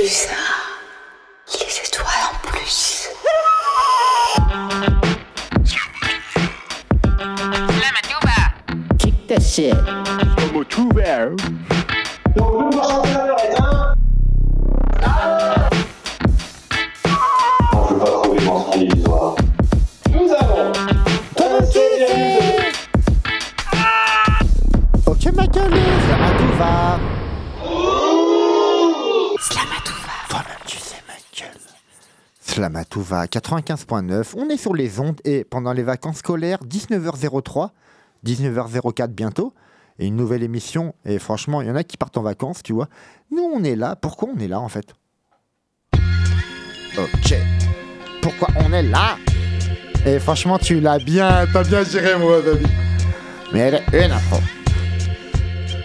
Plus Slamatouva 95.9, on est sur les ondes et pendant les vacances scolaires 19h03, 19h04 bientôt, et une nouvelle émission, et franchement il y en a qui partent en vacances, tu vois. Nous on est là, pourquoi on est là en fait? Ok, pourquoi on est là? Et franchement tu l'as bien, t'as bien géré moi David. Mais elle est une afro.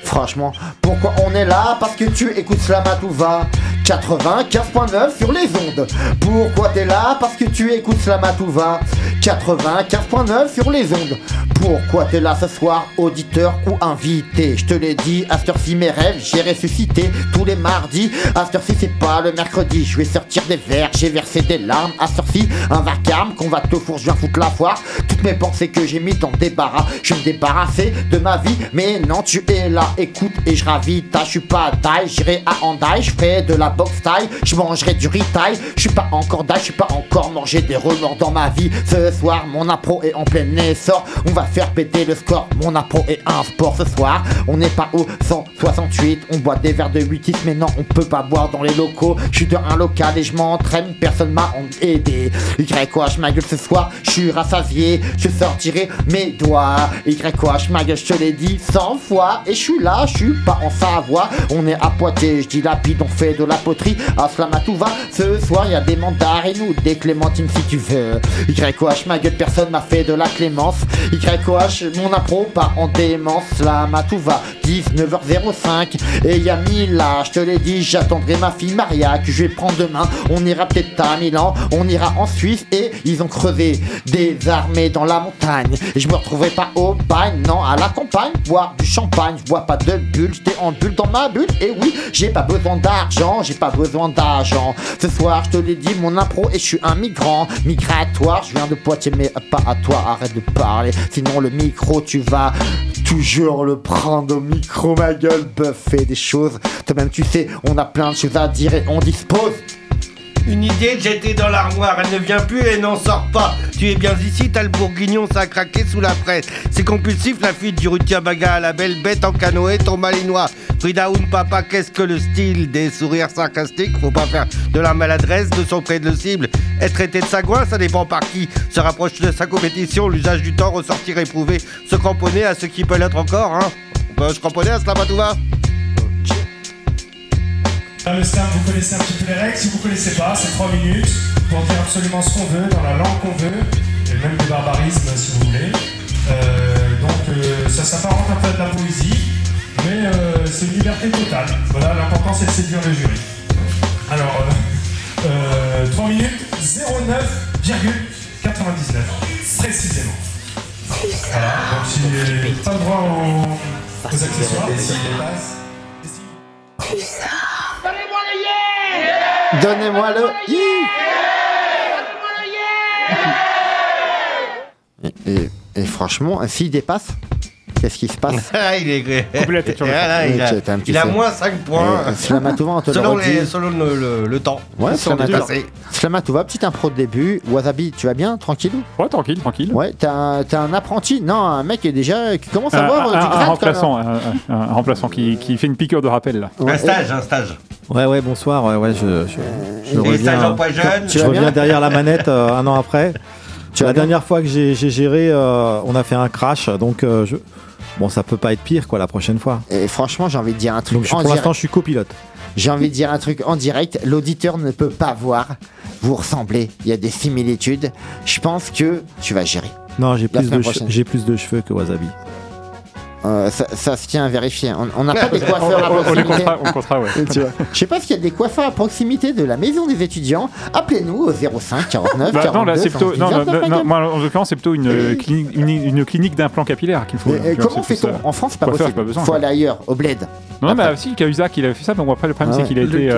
Franchement, pourquoi on est là? Parce que tu écoutes Slamatouva 95.9 sur les ondes. Pourquoi t'es là? Parce que tu écoutes Slamatouva 95.9 sur les ondes. Pourquoi t'es là ce soir, auditeur ou invité? Je te l'ai dit, à cette mes rêves, j'ai ressuscité tous les mardis. À cette heure-ci c'est pas le mercredi, je vais sortir des verres, j'ai versé des larmes. À cette un vacarme qu'on va te fourrer, je foutre la foire. Toutes mes pensées que j'ai mis dans débarras, je me débarrasser de ma vie. Mais non, tu es là, écoute et je ravite. Je suis pas taille, j'irai à Handai, je ferai de la boxe taille, je mangerai du retail. Je suis pas encore d'ail, je suis pas encore mangé des remords dans ma vie. Ce soir, mon appro est en plein essor. On va faire péter le score. Mon appro est un sport ce soir. On n'est pas au 168, on boit des verres de 8 mais non, on peut pas boire dans les locaux. Je suis dans un local et je m'entraîne, personne m'a aidé. YH ma gueule ce soir, je suis rassasié, je sortirai mes doigts. YH ma gueule, je te l'ai dit 100 fois et je suis je suis pas en Savoie. On est à Poitiers, je dis lapide, on fait de la poterie. À Slamatouva, ce soir y a des mandarines ou des clémentines si tu veux. YH ma gueule, personne m'a fait de la clémence. YH, mon appro pas en démence. Slamatouva, 19h05 et y a Mila, je te l'ai dit, j'attendrai ma fille Maria que je vais prendre demain. On ira peut-être à Milan, on ira en Suisse et ils ont creusé des armées dans la montagne. Et je me retrouverai pas au bagne, non, à la campagne, boire du champagne. Je bois pas de bulle, j'étais en bulle dans ma bulle. Et oui, j'ai pas besoin d'argent, j'ai pas besoin d'argent. Ce soir, je te l'ai dit, mon impro et je suis un migrant, migratoire. Je viens de Poitiers, mais pas à toi, arrête de parler. Sinon, le micro, tu vas toujours le prendre au micro, ma gueule, buffer des choses. Toi-même, tu sais, on a plein de choses à dire et on dispose. Une idée jetée dans l'armoire, elle ne vient plus et n'en sort pas. Tu es bien ici, t'as le bourguignon, ça a craqué sous la presse. C'est compulsif la fuite du Rutiabaga à la belle bête en canoë, ton malinois. Fridaoun papa, qu'est-ce que le style? Des sourires sarcastiques Faut pas faire de la maladresse, de son près de le cible. Être traité de sagouin, ça dépend par qui. Se rapproche de sa compétition, l'usage du temps, ressortir éprouvé. Se cramponner à ce qui peut l'être encore, hein. On peut se cramponner à cela, Batouva Dans le slam, vous connaissez un petit peu les règles. Si vous ne connaissez pas, c'est 3 minutes pour dire absolument ce qu'on veut, dans la langue qu'on veut, et même des barbarismes si vous voulez. Euh, donc euh, ça s'apparente un peu à de la poésie, mais euh, c'est une liberté totale. Voilà, l'important c'est de séduire le jury. Alors, euh, euh, 3 minutes, 09,99 précisément. Voilà, donc si pas le droit aux, aux accessoires, si un. Donnez-moi le hi et, et- et franchement, s'il dépasse, qu'est-ce qui se passe Ah, il est Ah, il a, un moins 5 points. Euh, Slamatouva, selon les, selon le, le- le temps. Ouais, Selon le Slamatouva. Slamatouva, petite impro de début. Wasabi, tu vas bien? Tranquillou Ouais, tranquille, tranquille. Ouais, t'as un, t'as un apprenti Non, un mec qui est déjà. qui commence à Un, voir. un- du un quand même. remplaçant, un, un- un remplaçant qui, qui fait une piqûre de rappel là. Ouais, Un stage, un stage. Ouais, ouais, bonsoir. Ouais, ouais, je, je, je Et stage reviens, emploi jeune. Tu je reviens derrière la manette euh, un an après. Tu la dernière fois que j'ai géré, euh, on a fait un crash, donc euh, je... bon, ça peut pas être pire quoi la prochaine fois. Et franchement, j'ai envie de dire un truc Donc en pour l'instant, je suis copilote. J'ai envie de dire un truc en direct. L'auditeur ne peut pas voir. Vous ressemblez. Il y a des similitudes. Je pense que tu vas gérer. Non, j'ai plus de plus de cheveux que Wasabi. Euh, ça, ça se tient à vérifier. On on n'a pas des On, coiffeurs à on- on les proximité. comptera, on comptera, ouais. Tu vois. Je sais pas s'il y a des coiffeurs à proximité de la maison des étudiants. Appelez-nous au 05 49 Bah, 42 non, là, c'est plutôt. Non, non, 119, non, non, madame. moi, en l'occurrence, c'est plutôt une, euh, clinique, une, une clinique d'implant capillaire qu'il faut. Et- et vois, comment fait-on ça. En France, c'est pas Coiffeur, possible. pas besoin, faut aller ailleurs, au bled. Non, mais Après. aussi, Cahuzac, il avait fait ça, mais bon, après, le problème, Ah c'est qu'il a été.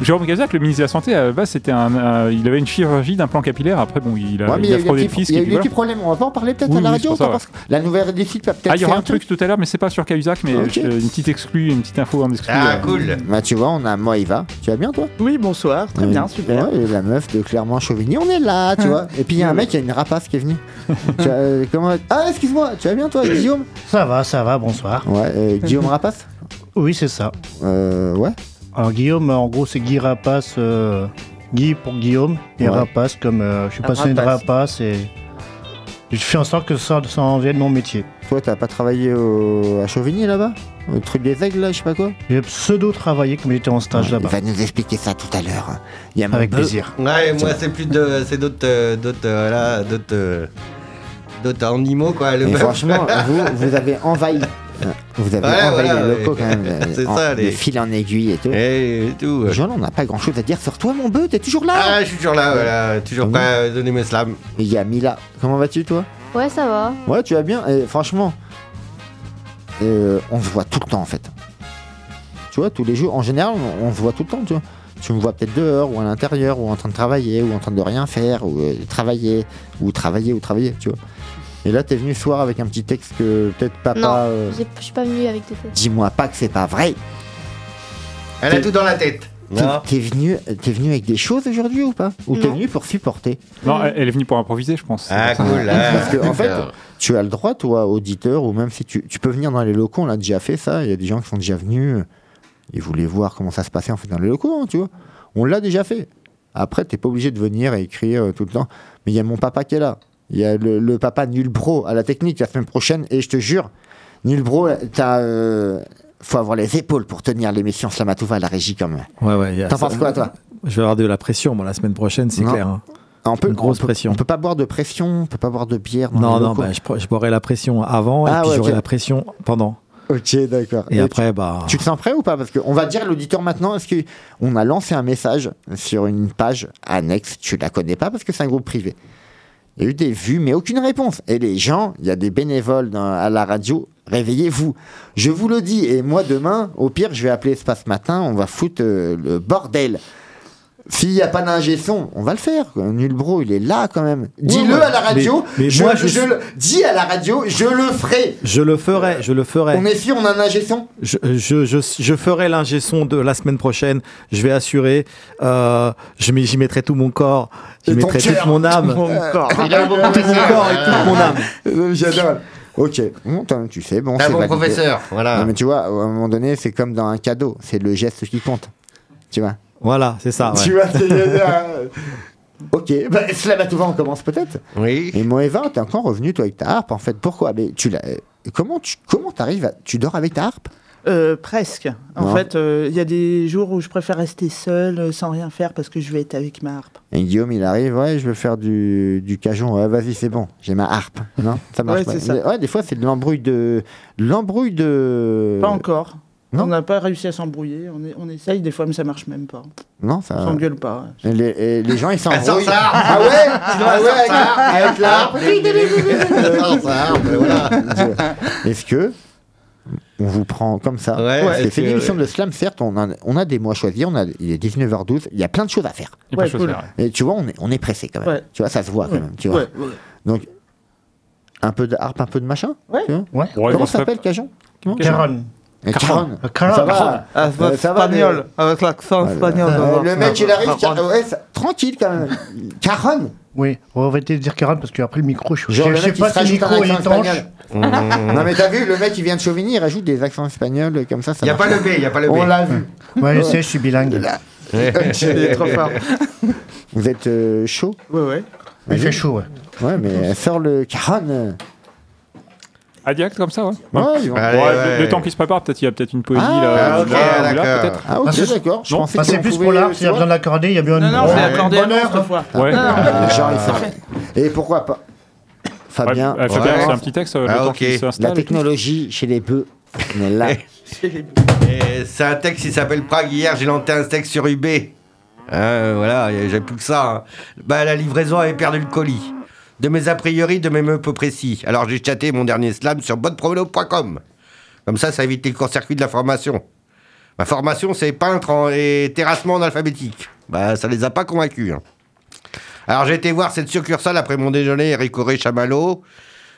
Jérôme Cahuzac, le ministre de la Santé, à la base, c'était un, un- il avait une chirurgie d'implant capillaire. Après, bon, il a, Ouais, il a des fraudé le fisc. il y a et eu des petits problèmes. On va pas en parler peut-être Oui, à la oui, radio ça, Parce que La nouvelle des sites va peut-être Ah, il y aura un truc tout à l'heure, mais c'est pas sur Cahuzac, mais euh, une petite exclue, une petite info en exclu. Ah, euh, cool. Bah tu vois, on a Moïva. Tu vas bien toi? Oui, bonsoir, très bien, super. Ouais, et la meuf de Clermont-Chauvigny, on est là, tu vois. Et puis il y a un mec, il y a une rapace qui est venu. Tu vois, euh, comment... Ah, excuse-moi, tu vas bien toi, Guillaume? Ça va, ça va, bonsoir. Ouais, euh, Guillaume Rapace? Oui, c'est ça. Euh, ouais. Alors Guillaume, en gros, c'est Guy Rapace. euh, Guy pour Guillaume et Ouais. Rapace comme euh, je suis passionné de rapace. Et je fais en sorte que ça, ça en vienne mon métier. Toi, t'as pas travaillé au... à Chauvigny là-bas? Au truc des aigles là, je sais pas quoi? J'ai pseudo-travaillé comme j'étais en stage Il là-bas. va nous expliquer ça tout à l'heure. Il y a mon Avec plaisir. Ouais, moi c'est plus de, c'est d'autres, euh, d'autres, euh, voilà, d'autres, euh, d'autres animaux quoi. Le franchement, vous, vous avez envahi. Vous avez Ouais, envahi les locaux ouais. quand même. C'est en- ça, les fils en aiguille et tout. Et, et tout. Jean, on n'a pas grand chose à dire sur toi, mon bœuf, t'es toujours là Ah, je suis toujours là, voilà, toujours Mhm. prêt à donner mes slams. Et il y a Mila. Comment vas-tu, toi Ouais, ça va. Ouais, tu vas bien. Et franchement, euh, on se voit tout le temps en fait. Tu vois, tous les jours, en général, on, on se voit tout le temps, tu vois. Tu me vois peut-être dehors, ou à l'intérieur, ou en train de travailler, ou en train de rien faire, ou euh, travailler, ou travailler, ou travailler, tu vois. Et là, t'es venu ce soir avec un petit texte que peut-être papa. Non. euh, Je suis pas venue avec des tests. Dis-moi pas que c'est pas vrai. Elle a tout dans la tête. T'es venu, t'es venu avec des choses aujourd'hui ou pas Ou t'es venu pour supporter Non, elle est venue pour improviser, je pense. Ah, ça. cool. ah. Parce que, en fait, tu as le droit, toi, auditeur, ou même si tu, tu peux venir dans les locaux, on l'a déjà fait ça, il y a des gens qui sont déjà venus, euh, ils voulaient voir comment ça se passait en fait dans les locaux, hein, tu vois. On l'a déjà fait. Après, t'es pas obligé de venir et écrire euh, tout le temps. Mais il y a mon papa qui est là. Il y a le, le papa Nul Bro à la technique la semaine prochaine, et je te jure, Nul Bro, t'as. euh, faut avoir les épaules pour tenir l'émission Slamatouva à la régie quand même. Ouais, ouais. T'en penses quoi, toi? Je vais avoir de la pression, moi, la semaine prochaine, c'est clair. hein. on peut, Une grosse on peut- pression. On peut pas boire de pression, on peut pas boire de bière. Dans Non, les non, bah, je, boirai la pression avant Ah, et puis ouais, j'aurai la pression pendant. Ok, d'accord. Et, Et après, bah. Tu te sens prêt ou pas? Parce qu'on va dire à l'auditeur maintenant, est-ce qu'on a lancé un message sur une page annexe, tu la connais pas parce que c'est un groupe privé. Il y a eu des vues, mais aucune réponse. Et les gens, il y a des bénévoles à la radio, réveillez-vous. Je vous le dis, et moi demain, au pire, je vais appeler Espace Matin, on va foutre euh, le bordel. S'il n'y a pas d'ingé son, on va le faire. quoi. Nul bro, il est là quand même. Dis-le ouais. à la radio. Mais- mais je, moi, je le dis à la radio, je le ferai. Je le ferai, je le ferai. On est sûr, on a un ingé son Je, je, je, je ferai l'ingé son de la semaine prochaine. Je vais assurer. Euh, je m'y- j'y mettrai tout mon corps. J'y mettrai cœur. toute mon âme. Tout mon corps et toute mon âme. J'adore. Ok, bon, tu sais, bon, c'est bon professeur, voilà. Non, mais tu vois, à un moment donné, c'est comme dans un cadeau, c'est le geste qui compte. Tu vois? Voilà, c'est ça. ouais. Tu vois, c'est- euh, Ok, bah, Slamatouva, on commence peut-être. Oui. Et Moeva, t'es encore revenu, toi, avec ta harpe, en fait. Pourquoi? Mais tu l'as. euh, Comment tu comment t'arrives à. Tu dors avec ta harpe? Euh, presque. En Non. fait, euh, il y a des jours où je préfère rester seul, euh, sans rien faire, parce que je vais être avec ma harpe. Et Guillaume, il arrive, ouais, je veux faire du, du cajon. Ouais, vas-y, c'est bon, j'ai ma harpe. Non Ça marche Ouais, pas. ça. Ouais, des fois, c'est de l'embrouille de. L'embrouille de. Pas encore. Non. On n'a pas réussi à s'embrouiller. On, est- on essaye des fois, mais ça marche même pas. Non, ça. On s'engueule pas. Et les, et les gens, ils s'embrouillent. Ah ouais? Ah ouais, avec, avec la harpe. Elle sort sa harpe, voilà. Est-ce que on vous prend comme ça? Ouais, est-ce c'est une émission de slam, certes, on a, on a des mois à choisir, on a, il est 19h12, il y a plein de choses à faire. Il y a pas Ouais, de chose cool. à faire, ouais. Et tu vois, on est, on est pressé quand même. Ouais. Tu vois, ça se voit quand même. Tu vois. Ouais, ouais. Donc, un peu de harpe, un peu de machin Ouais. tu vois? Ouais. Ouais, Comment s'appelle, Cajon Caron. Caron. Euh, Caron. Ça va Euh, ça va, le- avec l'accent euh, le mec, il arrive, Car- ouais, ça- tranquille quand même. Caron Oui, on va essayer de dire Caron parce qu'après le micro, je, Genre je sais pas si le micro est étanche. espagnol. Non mais t'as vu, le mec, il vient de Chauvigny, il rajoute des accents espagnols comme ça. ça Il n'y a pas le B, il n'y a pas le B. On l'a vu. Ouais, je sais, je suis bilingue. Il est trop fort. Vous êtes euh, chaud? Ouais, ouais. Il fait chaud, ouais. Ouais, mais sors le Caron. Ah, direct comme ça, ouais. Ouais, ils vont- Allez, Ouais, ouais. Le, le temps qui se prépare, peut-être il y a peut-être une poésie Ah, là, ok, là, ou là, d'accord. peut-être. Ah ok, Ah, c'est- d'accord. Je non. pensais Enfin, c'est qu'on plus pouvait, pour l'art, tu s'il y a vois. besoin d'accorder, il y a bien Non, une. non, c'est accordé Bonheur. cette fois. Ouais. Ah, Et pourquoi pas Fabien, Ouais, euh, Fabien, Ouais. c'est un petit texte, euh, le Ah, temps ok. qui la technologie chez les bœufs, on est là. Et C'est un texte qui s'appelle Prague. Hier, j'ai lancé un texte sur UB. Hein, voilà, j'ai plus que ça. hein. Bah, la livraison avait perdu le colis. De mes a priori, de mes mots peu précis. Alors j'ai chatté mon dernier slam sur bonnepromenade.com. Comme ça, ça évite les court-circuits de l'information. Ma formation, c'est peintre en- et terrassement en alphabétique. Bah, ça les a pas convaincus. hein. Alors, j'ai été voir cette succursale après mon déjeuner, Eric Auré Chamallow.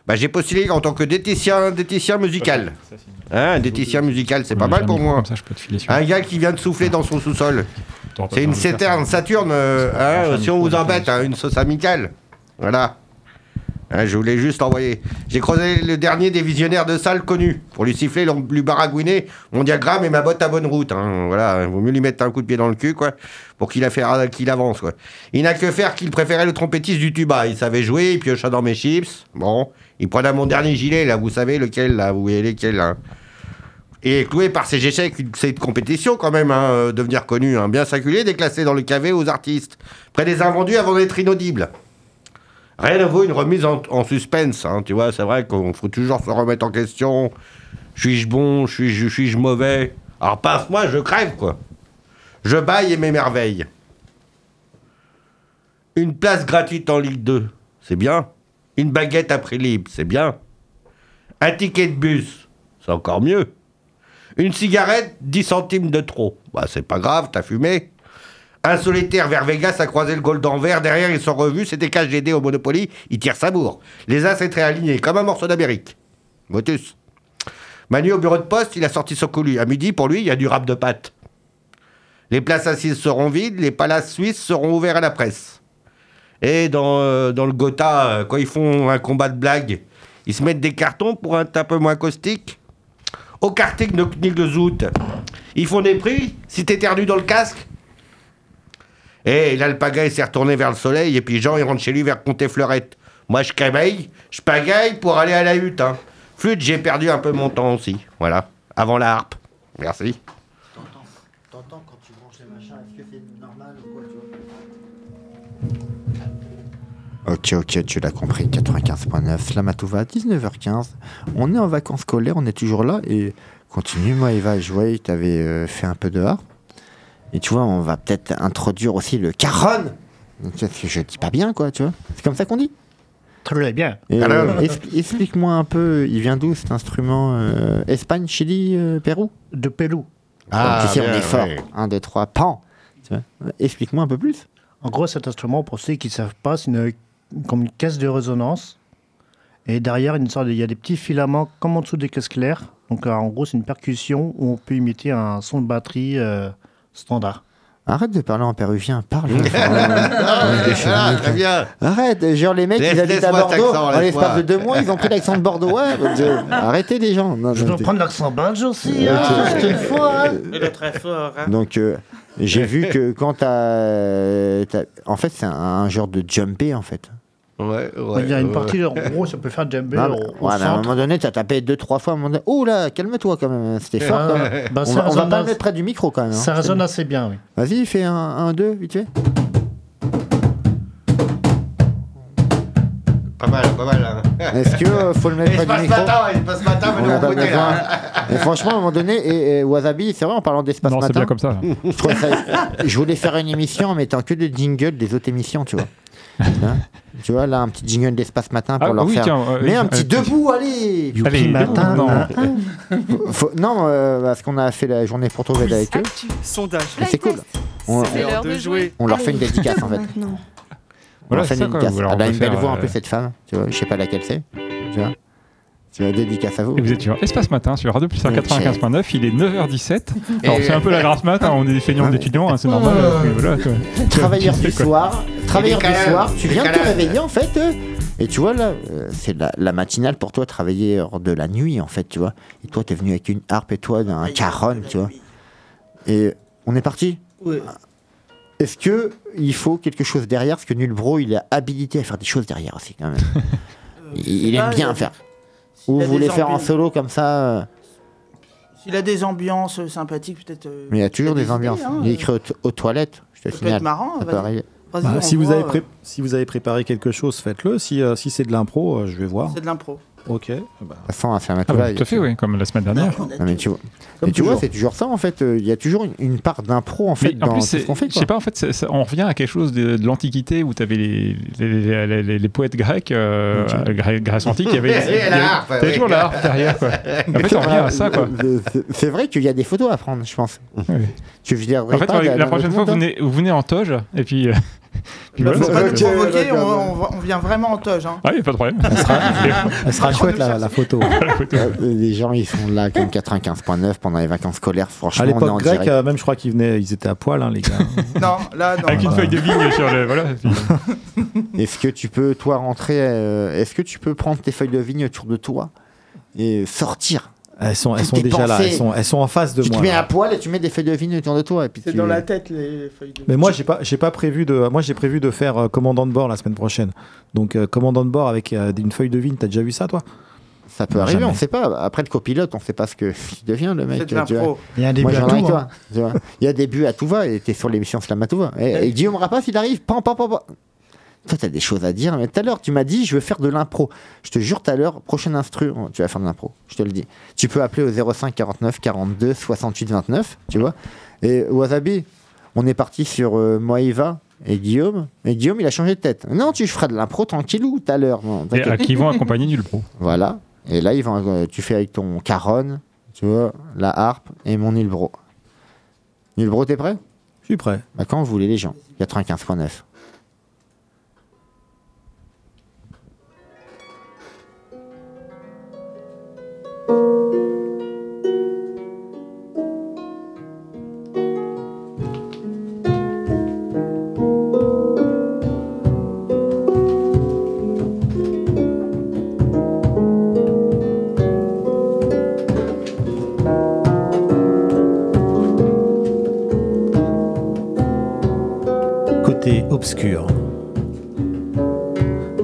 Bah, j'ai postulé en tant que diététicien, diététicien musical. Hein, un diététicien musical, c'est pas mal pour moi. Comme ça, je peux te filer sur. Un gars qui vient de souffler dans son sous-sol. C'est une ça. Saturne euh, hein, si on vous embête, hein, une sauce amicale. Voilà. Hein, je voulais juste envoyer. J'ai croisé le dernier des visionnaires de salle connus. Pour lui siffler, lui baragouiner mon diagramme et ma botte à bonne route. hein. Voilà, il vaut mieux lui mettre un coup de pied dans le cul, quoi, pour qu'il avance, quoi. Il n'a que faire qu'il préférait le trompettiste du tuba. Il savait jouer, il piocha dans mes chips. Bon, il prenait mon dernier gilet, là, vous savez lequel, là, vous voyez lequel, là. Et cloué par ses échecs, cette compétition quand même, hein, euh, devenir connu, hein, bien s'acculer, déclassé dans le cavé aux artistes, près des invendus avant d'être inaudible. Rien ne vaut une remise en, en suspense, hein, tu vois, c'est vrai qu'il faut toujours se remettre en question. Suis-je bon, suis-je suis mauvais? Alors passe-moi, je crève, quoi. Je baille et m'émerveille. Une place gratuite en Ligue 2, c'est bien. Une baguette à prix libre, c'est bien. Un ticket de bus, c'est encore mieux. Une cigarette, 10 centimes de trop. Bah, c'est pas grave, t'as fumé. Un solitaire vers Vegas a croisé le goal d'Anvers. Derrière, ils sont revus. C'était KGD au Monopoly. Il tire sa bourre. Les as étaient alignés, comme un morceau d'Amérique. Motus. Manu au bureau de poste, il a sorti son coulu. À midi, pour lui, il y a du rap de pâtes. Les places assises seront vides. Les palaces suisses seront ouverts à la presse. Et dans, euh, le Gotha, euh, quand ils font un combat de blagues, ils se mettent des cartons pour un peu moins caustique. Au Knig de Zout, ils font des prix. Si t'éternues dans le casque, et l'alpaga, il s'est retourné vers le soleil, et puis Jean, il rentre chez lui vers Comté-Fleurette. Moi, je camaille, je pagaille pour aller à la hutte. Hein. Flûte, j'ai perdu un peu mon temps aussi. Voilà. Avant la harpe. Merci. T'entends quand tu branches les machins, est-ce que c'est normal ou quoi, tu vois? Ok, ok, tu l'as compris, 95.9, Slamatouva, 19h15. On est en vacances scolaires, on est toujours là et continue, moi Eva, je voyais que t'avais euh, fait un peu de harpe. Et tu vois, on va peut-être introduire aussi le caron. Que je dis pas bien, quoi, tu vois. C'est comme ça qu'on dit. Très bien. Euh, expli- Explique-moi un peu, il vient d'où cet instrument euh, Espagne, Chili, euh, Pérou? De Pérou. Ah, Donc ici, on bien, est fort. ouais. Un, deux, trois, pan. Tu vois Explique-moi un peu plus. En gros, cet instrument, pour ceux qui ne savent pas, c'est une, comme une caisse de résonance. Et derrière, une sorte de- il y a des petits filaments comme en dessous des caisses claires. Donc, euh, en gros, c'est une percussion où on peut imiter un son de batterie standard. Arrête de parler en péruvien, parle. Ah, très bien. Arrête, genre les mecs, Laisse- ils habitent à Bordeaux. En l'espace de deux mois, ils ont pris l'accent de Bordeaux. Ouais, je- Arrêtez les gens. Non, Je peux prendre l'accent belge aussi, hein, juste une fois. hein. Il est très fort. hein. Donc, euh, j'ai vu que quand t'as. t'as- En fait, c'est un, un genre de jumpé, en fait. Ouais, ouais. il y a une ouais. partie, en gros, ça peut faire au, au ouais, mais à un moment donné, t'as tapé deux, trois fois. à un moment donné, Oh là, calme-toi quand même. C'était fort. Ah, quand même. bah, on, ça va, on pas mettre près du micro quand même. hein. Ça résonne assez bien, oui. Vas-y, fais un, un, deux, vite fait. Pas mal, pas mal. hein. Est-ce que euh, faut le mettre Et près du passe micro matin, il se passe matin, On mais pas côté, besoin. là. Et franchement, à un moment donné, et, et Wasabi, c'est vrai, en parlant d'espace Non, c'est matin, bien comme ça. je, ça- je voulais faire une émission en mettant que des jingles des autres émissions, tu vois. Hein tu vois, là, un petit jingle d'espace matin pour Ah, leur oui, faire. tiens, euh, Mais un euh, petit tu- debout, allez Allez, Youpi matin, non. hein. Faut- Non, euh, parce qu'on a fait la journée pour trouver avec eux. sondage. C'est cool. On, de jouer. on leur fait une dédicace en fait. Maintenant. On Voilà, leur fait une dédicace. On Elle a une belle voix en euh, plus, cette femme. Tu vois, je sais pas laquelle c'est. Tu vois Tu vois, dédicace à vous. Et vous êtes sur Espace Matin, sur Radio Plus 95.9, il est 9h17. Alors c'est un peu la grasse mat, hein, on est des feignants d'étudiants, hein, c'est normal. euh, mais voilà, quoi. Travailleur Tu du quoi. soir, travailleur du décalage, soir, tu viens de te décalage. réveiller en fait. euh, Et tu vois là, euh, c'est la, la matinale pour toi, travailler hors de la nuit en fait, tu vois. Et toi, t'es venu avec une harpe et toi, un caron, tu vois. Et on est parti. Oui. Est-ce que il faut quelque chose derrière? Parce que Nulbro, il est habilité à faire des choses derrière aussi quand même. il, il aime bien faire. Ou vous voulez faire en solo comme ça euh, S'il a des ambiances euh, sympathiques, peut-être. euh, Mais il y a toujours des idées, ambiances. hein, il est écrit aux, to- aux toilettes, je te Ça peut être marrant, Ça peut vas-y. arriver. Vas-y, Bah, si, vous avez euh, pré- si vous avez préparé quelque chose, faites-le. Si, euh, si c'est de l'impro, euh, je vais voir. C'est de l'impro. Ok. bah. De toute façon, à Ah bah, tout à fait, oui, comme la semaine dernière. Non, mais tu vois, mais tu vois c'est toujours ça en fait. euh, Il y a toujours une, une part d'impro en fait Mais en dans plus, tout ce qu'on fait. je sais pas, en fait, ça- on revient à quelque chose de, de l'Antiquité où tu avais les, les, les- les- les poètes grecs, euh, euh, Gré- Grèce antique, il y avait, t'avais toujours la harpe derrière. Quoi. En fait, on revient à ça. Quoi. Euh, c'est- vrai qu'il y a des photos à prendre, je pense. Tu viendrais En fait, la, prochaine fois, vous monde, venez, vous venez en toge, et puis. Puis voilà, va nous provoquer, on, vient vraiment en toge. Hein. Ah, il n'y a pas de problème. Elle sera, elle sera chouette la, la photo. Euh, Les gens, ils sont là comme 95.9 pendant les vacances scolaires. Franchement, À on est en l'époque grecque, direct. euh, même je crois qu'ils venaient, ils étaient à poil, hein, les gars. Non, là, non. Avec une feuille de vigne sur le. Voilà. Est-ce que tu peux, toi, rentrer euh, Est-ce que tu peux prendre tes feuilles de vigne autour de toi et sortir Elles sont, elles sont déjà là, elles sont, elles sont en face de Tu moi. mets là. à poil et tu mets des feuilles de vigne autour de toi. Et puis C'est tu... dans la tête, les feuilles de Mais moi, j'ai pas, j'ai pas prévu de. Moi, j'ai prévu de faire euh, commandant de bord la semaine prochaine. Donc, euh, commandant de bord avec euh, une feuille de vigne. T'as déjà vu ça, toi? Ça peut Non, arriver, jamais. on sait pas. Après le copilote, on sait pas ce que il devient le mec. C'est de tu vois. l'impro. Il y a un Moi, début à ai avec tout. toi. hein. tu vois. Il y a des buts à tout va et t'es sur l'émission Slam à tout va. Et, et Guillaume Rapace, il arrive. Pam, pam, pam, pam. Toi, t'as des choses à dire. Mais tout à l'heure, tu m'as dit, je veux faire de l'impro. Je te jure, tout à l'heure, prochaine instru, tu vas faire de l'impro. Je te le dis. Tu peux appeler au 05 49 42 68 29, tu vois. Et Wasabi, on est parti sur euh, Moïva et Guillaume. Et Guillaume, il a changé de tête. Non, tu feras de l'impro tranquillou tout à l'heure. Qui vont accompagner du pro? Voilà. Et là, ils vont, euh, tu fais avec ton caronne, tu vois, la harpe et mon Nilbro. Nilbro, t'es prêt? Je suis prêt. bah, Quand vous voulez, les gens. 95.9. obscur.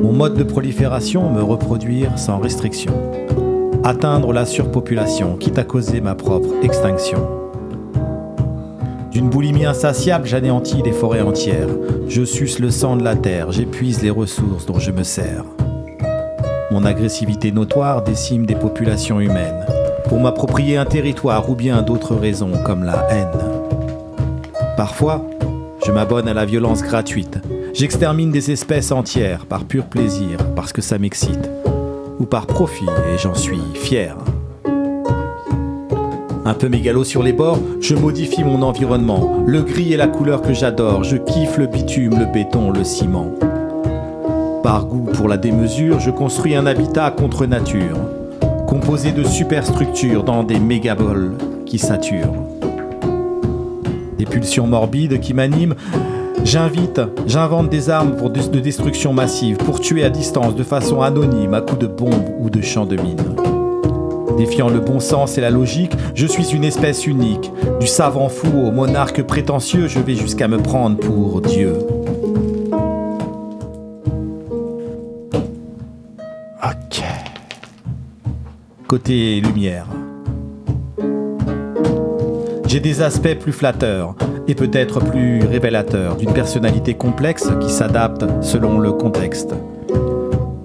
Mon mode de prolifération, me reproduire sans restriction. Atteindre la surpopulation, quitte à causer ma propre extinction. D'une boulimie insatiable, j'anéantis des forêts entières. Je suce le sang de la terre, j'épuise les ressources dont je me sers. Mon agressivité notoire décime des populations humaines. Pour m'approprier un territoire ou bien d'autres raisons comme la haine. Parfois, je m'abonne à la violence gratuite. J'extermine des espèces entières par pur plaisir, parce que ça m'excite. Ou par profit, et j'en suis fier. Un peu mégalo sur les bords, je modifie mon environnement. Le gris est la couleur que j'adore. Je kiffe le bitume, le béton, le ciment. Par goût pour la démesure, je construis un habitat contre nature. Composé de superstructures dans des mégaboles qui saturent des pulsions morbides qui m'animent. J'invite, j'invente des armes pour de, de destruction massive, pour tuer à distance de façon anonyme à coups de bombes ou de champs de mine. Défiant le bon sens et la logique, je suis une espèce unique. Du savant fou au monarque prétentieux, je vais jusqu'à me prendre pour Dieu. Ok. Côté lumière. J'ai des aspects plus flatteurs et peut-être plus révélateurs d'une personnalité complexe qui s'adapte selon le contexte.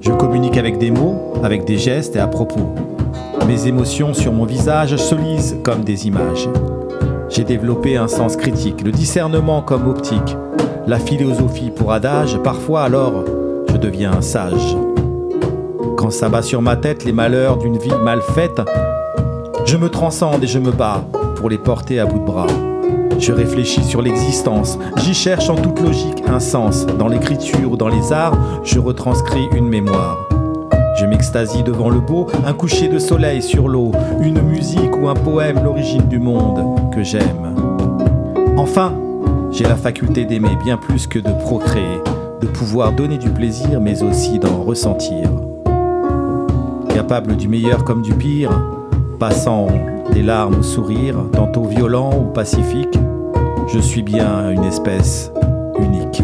Je communique avec des mots, avec des gestes et à propos. Mes émotions sur mon visage se lisent comme des images. J'ai développé un sens critique, le discernement comme optique, la philosophie pour adage, parfois alors je deviens sage. Quand s'abat sur ma tête les malheurs d'une vie mal faite, je me transcende et je me bats pour les porter à bout de bras. Je réfléchis sur l'existence, j'y cherche en toute logique un sens. Dans l'écriture ou dans les arts, je retranscris une mémoire. Je m'extasie devant le beau, un coucher de soleil sur l'eau, une musique ou un poème, l'origine du monde que j'aime. Enfin, j'ai la faculté d'aimer bien plus que de procréer, de pouvoir donner du plaisir mais aussi d'en ressentir. Capable du meilleur comme du pire, passant des larmes au sourire, tantôt violent ou pacifique, je suis bien une espèce unique.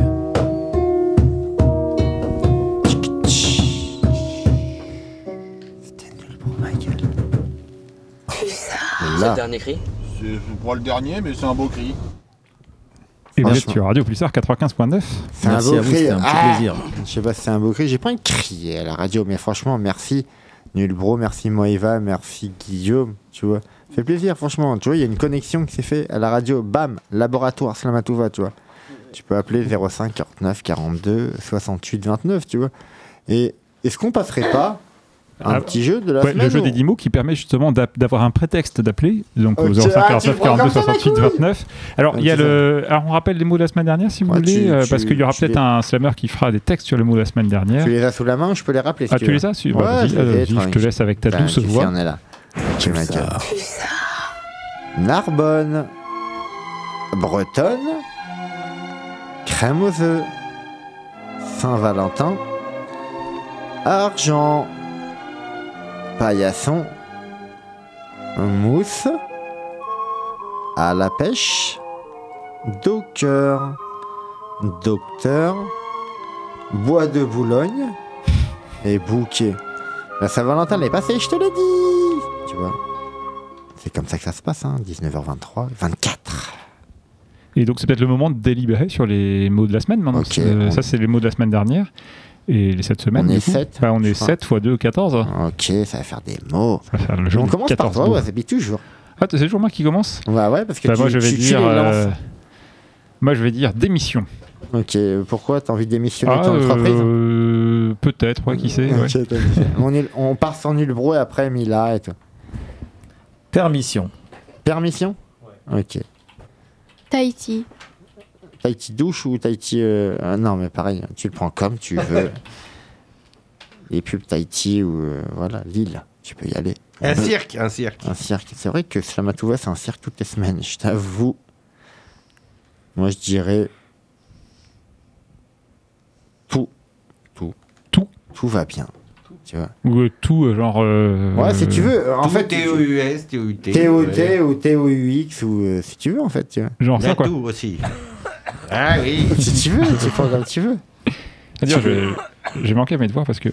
C'était nul pour ma gueule. C'est le dernier cri C'est crois le dernier, mais c'est un beau cri. Et vous êtes Franchement. sur Radio Pulsar 95.9. c'est un beau cri. c'était un petit Ah plaisir. Je sais pas si c'est un beau cri. J'ai pas crié à la radio, mais franchement, merci Nul bro, merci Moïva, merci Guillaume, tu vois. Fait plaisir, franchement. Tu vois, il y a une connexion qui s'est faite à la radio. Bam, laboratoire Slamatouva, tu vois. Tu peux appeler 05 49 42 68 29, tu vois. Et est-ce qu'on passerait pas un Ah, petit jeu de la Ouais, semaine le jeu ou- des 10 mots qui permet justement d'avoir un prétexte d'appeler, donc au Ok, 05 ah, 49 tu prends 42 comme ça, ma 68 couille 29. Alors, il y a le. Alors, on rappelle les mots de la semaine dernière si vous Ouais, voulez, tu- euh, tu- parce qu'il y aura peut-être les- un slammer qui fera des textes sur les mots de la semaine dernière. Tu les as sous la main, je peux les rappeler si Ah, tu tu les as su Ouais, Vas-y, je je te laisse avec ta Putain, douce voix. on est là. Narbonne, Bretonne, Crème aux œufs, Saint-Valentin, Argent, Paillasson, Mousse, à la pêche, Docker, Docteur, Bois de Boulogne et Bouquet. La Saint-Valentin est passée, je te l'ai dit Tu vois c'est comme ça que ça se passe, hein, 19h23, 24. Et donc, c'est peut-être le moment de délibérer sur les mots de la semaine maintenant. Ok, parce que on- Ça, c'est les mots de la semaine dernière. Et les cette semaine. On est coup. sept, Bah, on est je crois. 7 x 2, 14. Ok, ça va faire des mots. Ça va faire le jeu on commence par 14 toi, mots. Wasabi, toujours. Ah, c'est toujours moi qui commence? Bah ouais, parce que Bah, tu, moi, je vais tu- tu dire. les lances. euh, Moi, je vais dire démission. Ok, pourquoi T'as envie de démissionner Ah, de ton entreprise? euh, Peut-être, ouais, qui sait. ouais. Ok, t'as dit. on, est- on part sans nul bro et après Mila et tout. Permission. Permission? Ok. Tahiti. Tahiti douche ou Tahiti. euh, ah non, mais pareil, tu le prends comme tu veux. Les pubs Tahiti ou. euh, voilà, Lille, tu peux y aller. Un cirque, un cirque. Un cirque. C'est vrai que Slamatouva, c'est un cirque toutes les semaines, je t'avoue. Moi, je dirais. Tout. Tout. Tout. Tout va bien. Tu vois. Ou euh, tout, euh, genre. euh, Ouais, si tu veux. En Tout fait, T-O-U-S, T-O-U-T. T-O-T ou T-O-U-X ou euh, si tu veux, en fait. Tu vois. Genre ça, quoi. tout aussi. Ah oui. si tu veux, tu prends comme tu veux. J'ai manqué à mes devoirs parce que.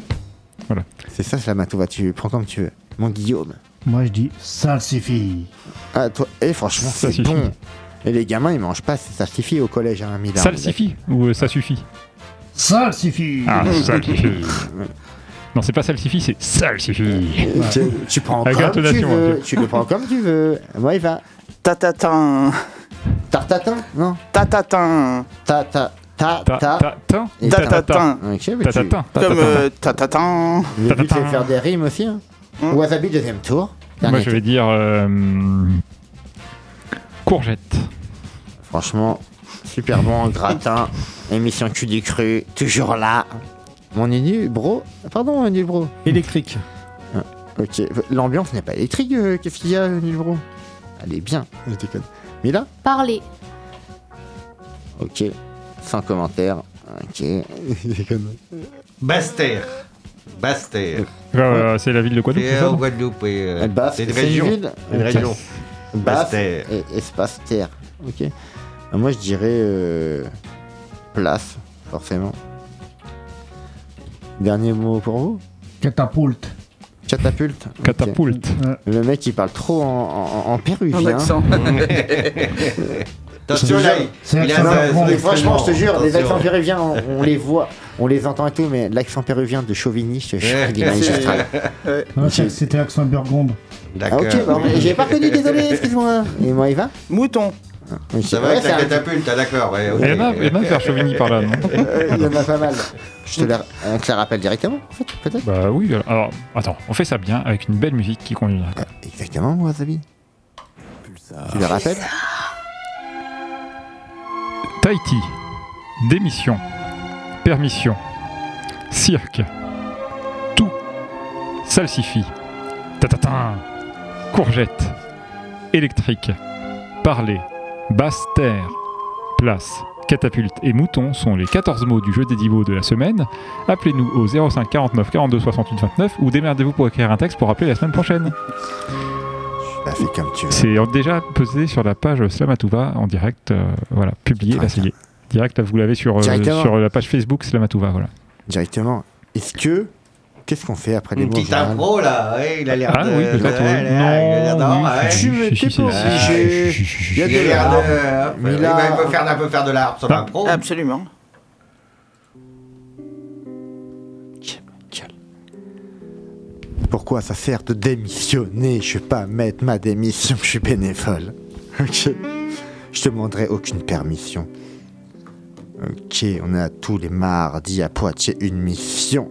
C'est ça, Slamatouva, tu prends comme tu veux. Mon Guillaume. Moi, je dis salsifie. Ah, toi, et franchement, Ça c'est suffit. bon. Et les gamins, ils mangent pas, ça suffit au collège, hein, Milan. Ça suffit Ou euh, ça suffit Salsifie. Ah, ça suffit. Non, c'est pas ça suffit, c'est ça suffit. Tu, tu prends comme tu intonation, veux. hein, Tu le prends comme tu veux. Moi, il va. Ta ta Ta- ta. ta- ta- Et ou Tatatin. Ok, mais tu... Tatata. Comme euh, tatatin. Le but, c'est de Tatatin. faire des rimes aussi. Hein. Hmm. Wasabi, deuxième tour. Moi, je vais dire. euh, Courgette. Franchement, super bon, gratin. Émission cul du cru, toujours là. Mon nul bro. Pardon, nul bro. Électrique. Ok, l'ambiance n'est pas électrique. euh, Qu'est-ce qu'il y a, nul bro Elle est bien, je déconne. Mais là Parler. Ok, sans commentaire. Ok. Bastère. Bastère. Euh, c'est la ville de Guadeloupe, c'est en Guadeloupe. euh, Elle basse, C'est une c'est région. une ville Une Ok. région. Basse Bastère. et espace terre. Ok. Euh, Moi, je dirais euh, place, forcément. Dernier mot pour vous? Catapulte. Catapulte. Ok. Catapulte. Le mec, il parle trop en, en, en En péruvien. accent. Attention là, il a franchement, je te jure, les accents péruviens, on, on les voit, on les entend et tout, mais l'accent péruvien de Chauvigny, je te jure, il est magistral. Non, c'est- C'était accent burgonde. Ah, D'accord. ok, bah, j'ai pas connu, désolé, excuse-moi. Et moi, il va Mouton. Oui, Ça c'est va vrai, avec la catapulte, ah, d'accord. ouais. Il y en a, il y en a vers Chauvigny par là, non Euh, Il y en a pas mal. Je te la, euh, te la rappelle directement, en fait, peut-être Bah oui, alors attends, on fait ça bien avec une belle musique qui conviendra. Exactement, Wasabi. Tu le rappelles Tahiti, démission, permission, cirque, tout, salsifie, tatatin, courgette, électrique, parler, basse terre, place, catapulte et mouton sont les 14 mots du jeu des 10 mots de la semaine. Appelez-nous au 05 49 42 68 29 ou démerdez-vous pour écrire un texte pour appeler la semaine prochaine. Bah. C'est déjà posé sur la page Slamatouva en direct, euh, voilà, publié, là. Direct, là, vous l'avez sur, euh, sur la page Facebook Slamatouva, voilà. Directement. Est-ce que. Qu'est-ce qu'on fait après les Une mots petite impro là, ouais, il a l'air Ah de. oui, peut-être, ouais, oui. il a l'air Non, ouais. Tu me- t'es pas. Il y a de l'air de. Mais il là- va- il peut faire, il peut faire de l'art sur Ah. l'impro. Absolument. Pourquoi ça sert de démissionner? Je vais pas mettre ma démission, je suis bénévole. Ok. Je demanderai aucune permission. Ok, on a tous les mardis à Poitiers une mission.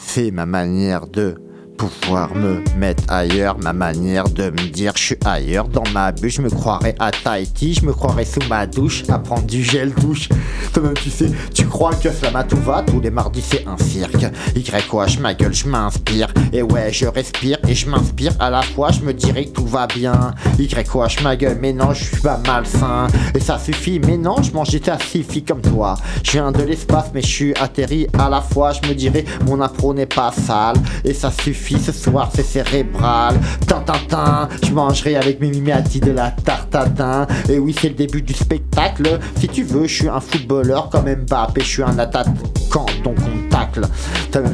C'est ma manière de pouvoir me mettre ailleurs, ma manière de me dire je suis ailleurs dans ma bulle, je me croirais à Tahiti, je me croirais sous ma douche à prendre du gel douche. Toi-même tu sais, tu crois que cela tout va, tous les mardis c'est un cirque. Y ma gueule, je m'inspire, et ouais je respire et je m'inspire à la fois, je me dirais que tout va bien. Y ma gueule, mais non je suis pas malsain, et ça suffit, mais non je mange des filles comme toi. Je viens de l'espace mais je suis atterri à la fois, je me dirais mon appro n'est pas sale, et ça suffit ce soir c'est cérébral. Tintintin, je mangerai avec mes miméatis de la tartatin. Et oui, c'est le début du spectacle. Si tu veux, je suis un footballeur comme Mbappé, je suis un attaquant, donc on tacle.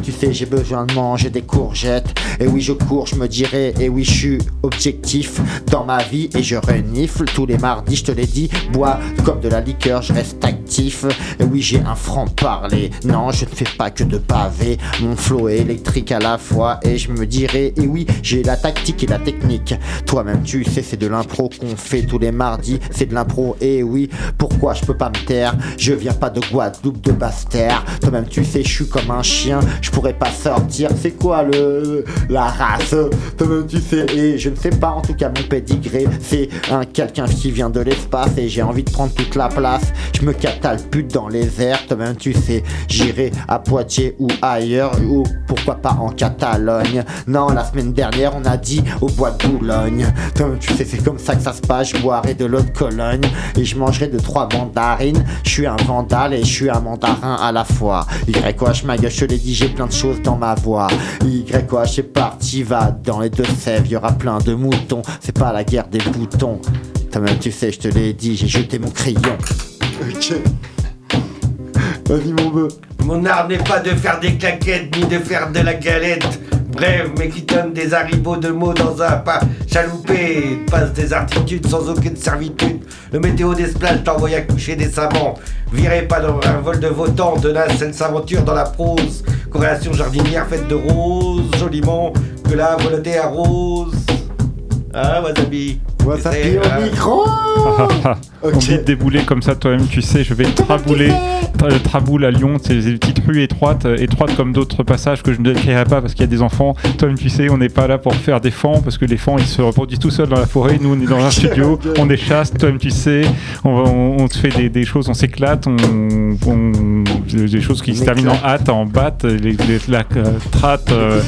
Tu sais, j'ai besoin de manger des courgettes. Et oui, je cours, je me dirais, et oui, je suis objectif dans ma vie et je renifle tous les mardis, je te l'ai dit, bois comme de la liqueur, je reste actif. Et oui, j'ai un franc-parler. Non, je ne fais pas que de pavé. Mon flow est électrique à la fois et me dirais, et oui, j'ai la tactique et la technique. Toi-même, tu sais, c'est de l'impro qu'on fait tous les mardis, c'est de l'impro, et oui, pourquoi je peux pas me taire? Je viens pas de Guadeloupe, de Basse-Terre. Toi-même, tu sais, je suis comme un chien, je pourrais pas sortir. C'est quoi le la race? Toi-même, tu sais, et je ne sais pas, en tout cas, mon pédigré, c'est un quelqu'un qui vient de l'espace et j'ai envie de prendre toute la place. Je me catapulte dans les airs, toi-même, tu sais, j'irai à Poitiers ou ailleurs, ou pourquoi pas en Catalogne. Non, la semaine dernière, on a dit au bois de Boulogne. tu sais, c'est comme ça que ça se passe. Je boirai de l'eau de Cologne et je mangerai de trois mandarines. Je suis un vandale et je suis un mandarin à la fois. YH, ma gueule, je te l'ai dit, j'ai plein de choses dans ma voix. YH, c'est parti, va dans les deux sèvres. Y aura plein de moutons. C'est pas la guerre des boutons. Toi-même, tu sais, je te l'ai dit, j'ai jeté mon crayon. Ok. Vas-y, mon bœuf. Mon art n'est pas de faire des claquettes ni de faire de la galette. Bref, mais qui donne des haribots de mots dans un pas chaloupé, passe des artitudes sans aucune servitude. Le météo d'Esplage t'envoie à coucher des savants. Virez pas dans un vol de votant, de là, elle s'aventure dans la prose. Corrélation jardinière faite de roses, joliment que la volonté arrose. Ah, wasabi. Au micro Envie de débouler comme ça, toi-même, tu sais, je vais trabouler, tra traboule à Lyon, c'est des petites rues étroites, euh, étroites comme d'autres passages que je ne décrirai pas parce qu'il y a des enfants. Toi-même, tu sais, on n'est pas là pour faire des fans parce que les fans ils se reproduisent tout seuls dans la forêt. Nous, on est dans un studio, on est chasse, toi-même, tu sais, on, on, on, fait des, des choses, on s'éclate, on, on, des choses qui se terminent en hâte, en batte, les, les, la euh, trate euh,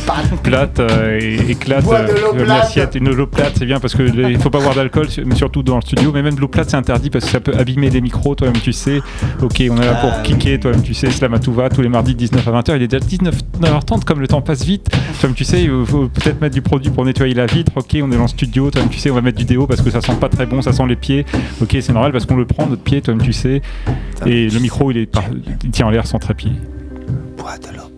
plate euh, et éclate euh, l'assiette. Une eau plate, c'est bien parce qu'il ne faut pas boire d'alcool, surtout dans le studio, mais même l'eau plate, c'est interdit parce que ça peut abîmer les micros, toi-même tu sais. Ok, on est là pour kicker, toi-même tu sais, Slam à tout va, tous les mardis 19 à 20h. Il est déjà 19h30, comme le temps passe vite. Toi-même tu sais, il faut peut-être mettre du produit pour nettoyer la vitre. Ok, on est dans le studio, toi-même tu sais, on va mettre du déo parce que ça sent pas très bon, ça sent les pieds. Ok, c'est normal parce qu'on le prend, notre pied, toi-même tu sais. Et le micro, il, est par... il tient en l'air sans trépied. Bois de l'eau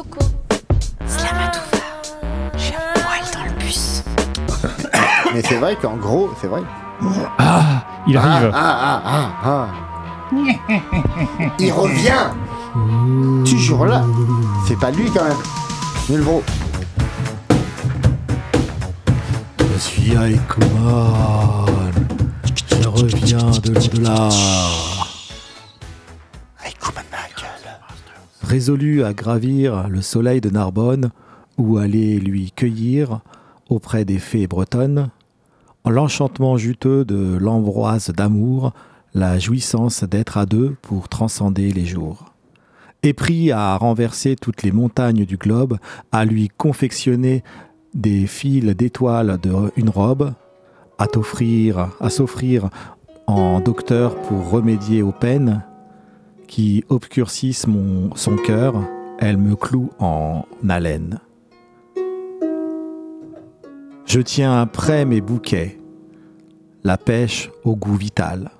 locaux. Slamatouva. J'ai un poil dans le bus. Mais c'est vrai qu'en gros, c'est vrai. Ah, il arrive. Ah, ah, ah, ah. Il revient Toujours là C'est pas lui quand même Mulvro Je suis Aikuman. Je reviens de l'au-delà. Résolu à gravir le soleil de Narbonne ou aller lui cueillir auprès des fées bretonnes, en l'enchantement juteux de l'ambroise d'amour, la jouissance d'être à deux pour transcender les jours. Épris à renverser toutes les montagnes du globe, à lui confectionner des fils d'étoiles de une robe, à t'offrir, à s'offrir en docteur pour remédier aux peines qui obscurcissent mon, son cœur, elle me cloue en haleine. Je tiens près mes bouquets, la pêche au goût vital,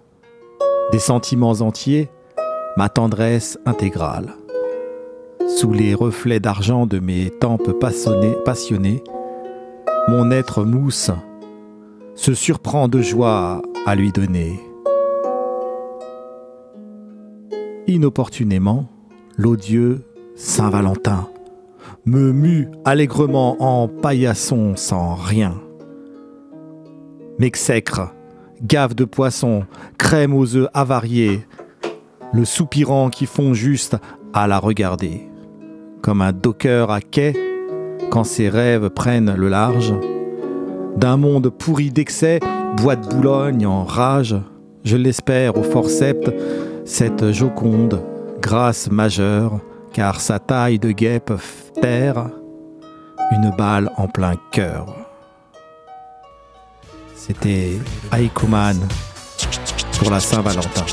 des sentiments entiers, ma tendresse intégrale. Sous les reflets d'argent de mes tempes passionnées, passionnées, mon être mousse se surprend de joie à lui donner. Inopportunément, l'odieux Saint-Valentin me mue allègrement en paillasson sans rien. M'exècre, gave de poisson, crème aux œufs avariés, le soupirant qui fond juste à la regarder, comme un docker à quai quand ses rêves prennent le large. D'un monde pourri d'excès, bois de Boulogne en rage, je l'espère au forceps, cette joconde, grâce majeure, car sa taille de guêpe terre une balle en plein cœur. C'était Aikuman pour la Saint-Valentin.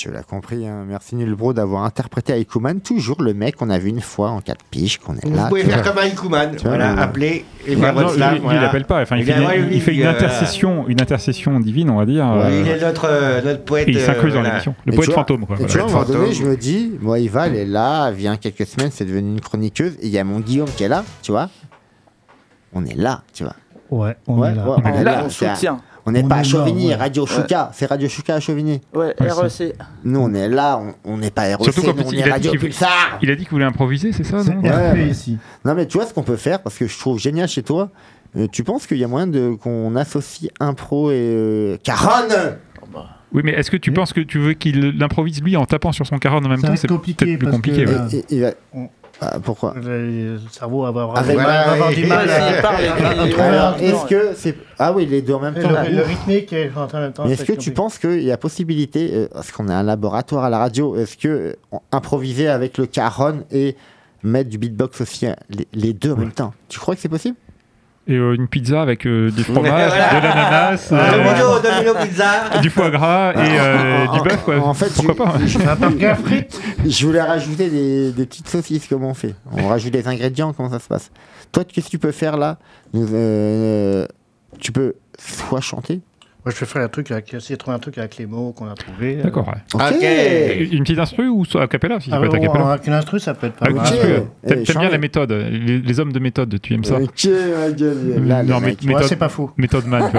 Tu l'as compris, hein. merci Nulbro d'avoir interprété Aikuman, toujours le mec qu'on a vu une fois en 4 piges, qu'on est Vous là. pouvez tu faire vois. comme un Kuman. Tu vois, Voilà, et Bah, non, voilà, lui, voilà. il appelle pas. Enfin, il fait, une, ouais, il fait une euh, intercession, une intercession divine, on va dire. ouais, euh, il est notre, euh, notre poète. et il s'incruse euh, dans voilà. l'émission. Le Et poète vois- fantôme, quoi. Et voilà. tu vois, à un moment donné, Fantôme. je me dis, moi, Eva, elle est là, elle vient quelques semaines, c'est devenu une chroniqueuse, et il y a mon Guillaume qui est là, tu vois. On est là, tu vois. Ouais, on Ouais, est là. ouais, On est Là, on soutient. On n'est pas à est là, Chauvigny, ouais. Radio Chouka. C'est Radio Chouka à Chauvigny. Ouais, Ouais, REC. Nous, on est là, on- n'est pas REC, Surtout plus, on il est a dit Radio qu'il- Pulsar. Il a dit qu'il voulait improviser, c'est ça, non Ouais. Ici. Non, mais tu vois ce qu'on peut faire, parce que je trouve génial chez toi. euh, tu penses qu'il y a moyen de qu'on associe impro et euh, Caronne? Oui, mais est-ce que tu Oui. penses que tu veux qu'il l'improvise lui en tapant sur son caron en même Ça temps? C'est compliqué peut-être plus parce compliqué. que, ouais. Et- et- il va- on- Ah, Pourquoi Le cerveau va avoir, Ah, va bah, avoir ouais, du mal à, il parle avec à- à les- trouver Alors, un- est-ce que c'est. Ah oui, les deux en même le, temps. le rythmique est en même temps. Mais est-ce que tu penses qu'il y a possibilité, euh, parce qu'on est un laboratoire à la radio, est-ce que euh, on- improviser avec le caron et mettre du beatbox aussi, hein, les, les deux en même temps Tu crois que c'est possible? Et euh, une pizza avec euh, du fromage, Voilà. de l'ananas, Ah, euh, Domino, Pizza. du foie gras et euh, En- du bœuf. quoi. en fait, Pourquoi je- pas Un burger frites Je voulais rajouter des, des petites saucisses, comment on fait? On rajoute des ingrédients, comment ça se passe? Toi, qu'est-ce que tu peux faire là? Nous, euh, Tu peux soit chanter. Moi, je vais faire un truc avec, essayer de trouver un truc avec les mots qu'on a trouvés. D'accord, ouais. Une petite instru ou soit a cappella si ça Ah, peut être ouais, cappella avec une instru, ça peut être pas Avec une mal. Eh, T'aimes bien la méthode, les, les hommes de méthode, tu aimes ça Ok, ma gueule. Là, le Non, mais- mec, mais- Ouais, méthode- c'est pas faux. Méthode man,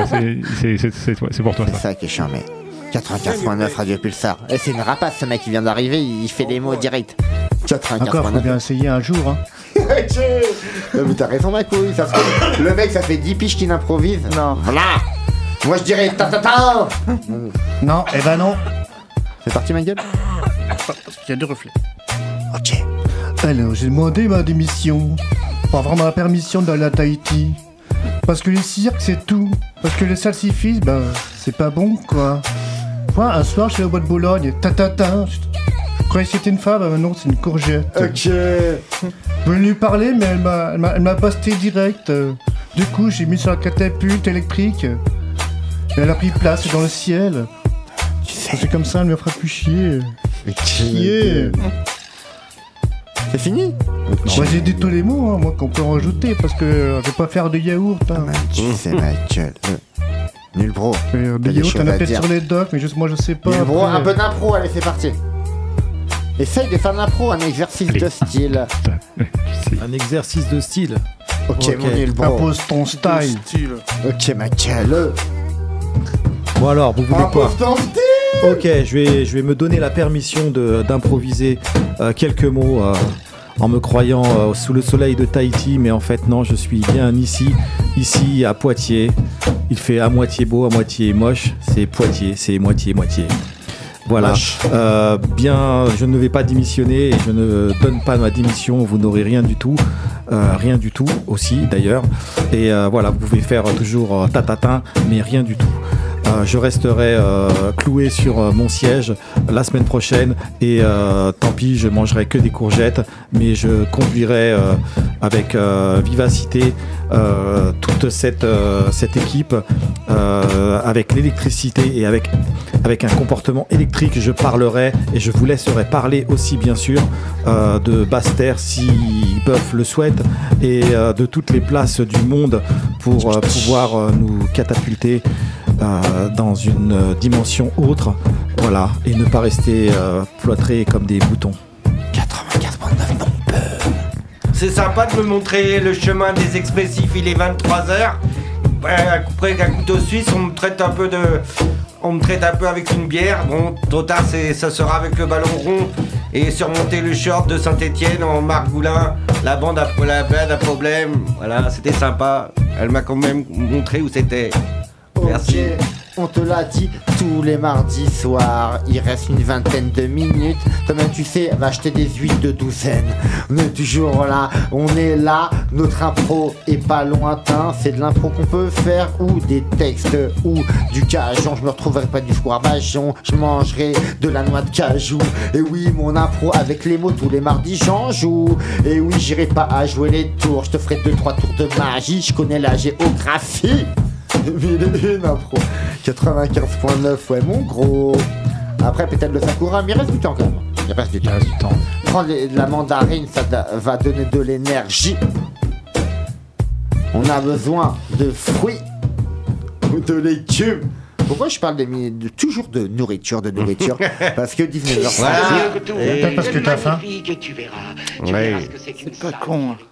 c'est- pour toi c'est ça. ça qui est charmé. 95.9 Radio Pulsar. Et c'est une rapace ce mec qui vient d'arriver, il fait des mots direct. Encore, faut 95.9. bien essayer un jour. Hein. non, mais t'as raison, ma couille. Ça se trouve, le mec, ça fait 10 piges qu'il improvise. Non. Voilà. Moi, je dirais ta ta ta. Non, eh ben non. C'est parti, ma gueule Il y a deux reflets. Ok. Alors, j'ai demandé ma démission pour avoir ma permission d'aller à Tahiti. Parce que les cirques, c'est tout. Parce que les salsifis, ben, c'est pas bon, quoi. Moi, un soir, je suis la boîte de Boulogne, ta ta ta. Je croyais que c'était une femme, ben non, c'est une courgette. Ok. Je voulais lui parler, mais elle m'a, elle m'a, elle m'a basté direct. Du coup, j'ai mis sur la catapulte électrique. Et elle a pris place dans le ciel. Tu sais. C'est comme ça, elle me fera plus chier. Chier. C'est fini Moi, j'ai dit tous les mots, hein, moi, qu'on peut en rajouter, parce que euh, je vais pas faire de yaourt. Hein. Man, tu sais, ma gueule. Euh, Nul bro. Euh, T'as des choses t'en as à peut-être dire. sur les docks, mais juste moi, je sais pas. Nul bro, après. un peu d'impro, allez, c'est parti. Essaye de faire de l'impro, un exercice Allez. de style. Un exercice de style. Ok, Ok. mon nul bro. Impose ton style. Ok, ma gueule. Bon alors, vous voulez quoi ton style. Ok, je vais, je vais me donner la permission d'improviser euh, quelques mots euh, en me croyant euh, sous le soleil de Tahiti, mais en fait non, je suis bien ici, ici à Poitiers. Il fait à moitié beau, à moitié moche. C'est Poitiers, c'est moitié-moitié. Voilà. Euh, bien, je ne vais pas démissionner et je ne donne pas ma démission. Vous n'aurez rien du tout, Euh, rien du tout aussi d'ailleurs. Et euh, voilà, vous pouvez faire toujours tatatin, mais rien du tout. Euh, je resterai euh, cloué sur euh, mon siège la semaine prochaine et tant pis, je mangerai que des courgettes, mais je conduirai avec vivacité toute cette, cette équipe avec l'électricité et avec, avec un comportement électrique. Je parlerai et je vous laisserai parler aussi, bien sûr, de Basse-Terre si Buff le souhaite et de toutes les places du monde pour pouvoir nous catapulter euh, dans une euh, dimension autre, voilà, et ne pas rester euh, comme des boutons. 95.9 non. C'est sympa de me montrer le chemin des expressifs, il est 23h. bah, après un couteau suisse, on me traite un peu de. On me traite un peu avec une bière. Bon, trop tard, c'est, ça sera avec le ballon rond et surmonter le short de Saint-Etienne en Margoulin. La bande a, la bande a problème. Voilà, c'était sympa. Elle m'a quand même montré où c'était. Merci. On te l'a dit tous les mardis soirs. Il reste une vingtaine de minutes. Toi-même, tu sais, va acheter des huiles de douzaine. On est toujours là, on est là. Notre impro est pas lointain. C'est de l'impro qu'on peut faire ou des textes ou du cajon. Je me retrouverai pas du à bajon. Je mangerai de la noix de cajou. Et oui, mon impro avec les mots tous les mardis, j'en joue. Et oui, j'irai pas à jouer les tours. Je te ferai deux, trois tours de magie. Je connais la géographie. Mille et une impro. 95.9, ouais, mon gros. Après, peut-être le Sakura, mais il reste du temps quand même. Il reste du temps. reste du temps. Prendre les- de la mandarine, ça va donner de l'énergie. On a besoin de fruits ou de légumes. Pourquoi je parle de, mi- de- toujours de nourriture, de nourriture Parce que 19h30. Voilà. Parce que t'as faim. Ouais. C'est pas con. hein. C'est vrai que c'est pas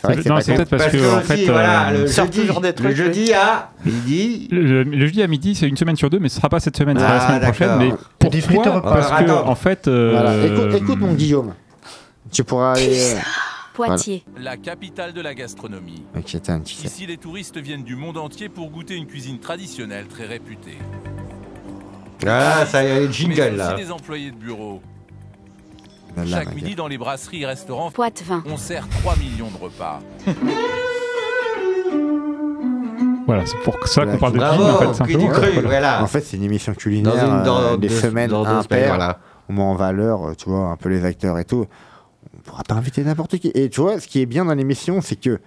c'est peut-être parce que, que en fait, voilà, euh, le, sort jeudi, toujours des le trucs, jeudi à midi. Le, le jeudi à midi, c'est une semaine sur deux, mais ce sera pas cette semaine, c'est Ah, la semaine prochaine. Mais pourquoi repas. Parce que, en fait. euh, Voilà. Écoute, écoute, mon Guillaume. Tu pourras aller. euh, Poitiers. La capitale de la gastronomie. Ici, les touristes viennent du monde entier pour goûter une cuisine traditionnelle très réputée. Ah, ça y est, jingle là. des employés de bureau. Chaque midi, dans les brasseries et restaurants, on sert 3 millions de repas. Voilà, c'est pour ça qu'on parle de Bravo, cuisine, en fait, simplement. Voilà. En fait, c'est une émission Dans culinaire. une dans euh, des deux- semaines dans deux semaines, impaires. voilà. On met en valeur, euh, tu vois, un peu les acteurs et tout. On pourra pas inviter n'importe qui. Et tu vois, ce qui est bien dans l'émission, c'est que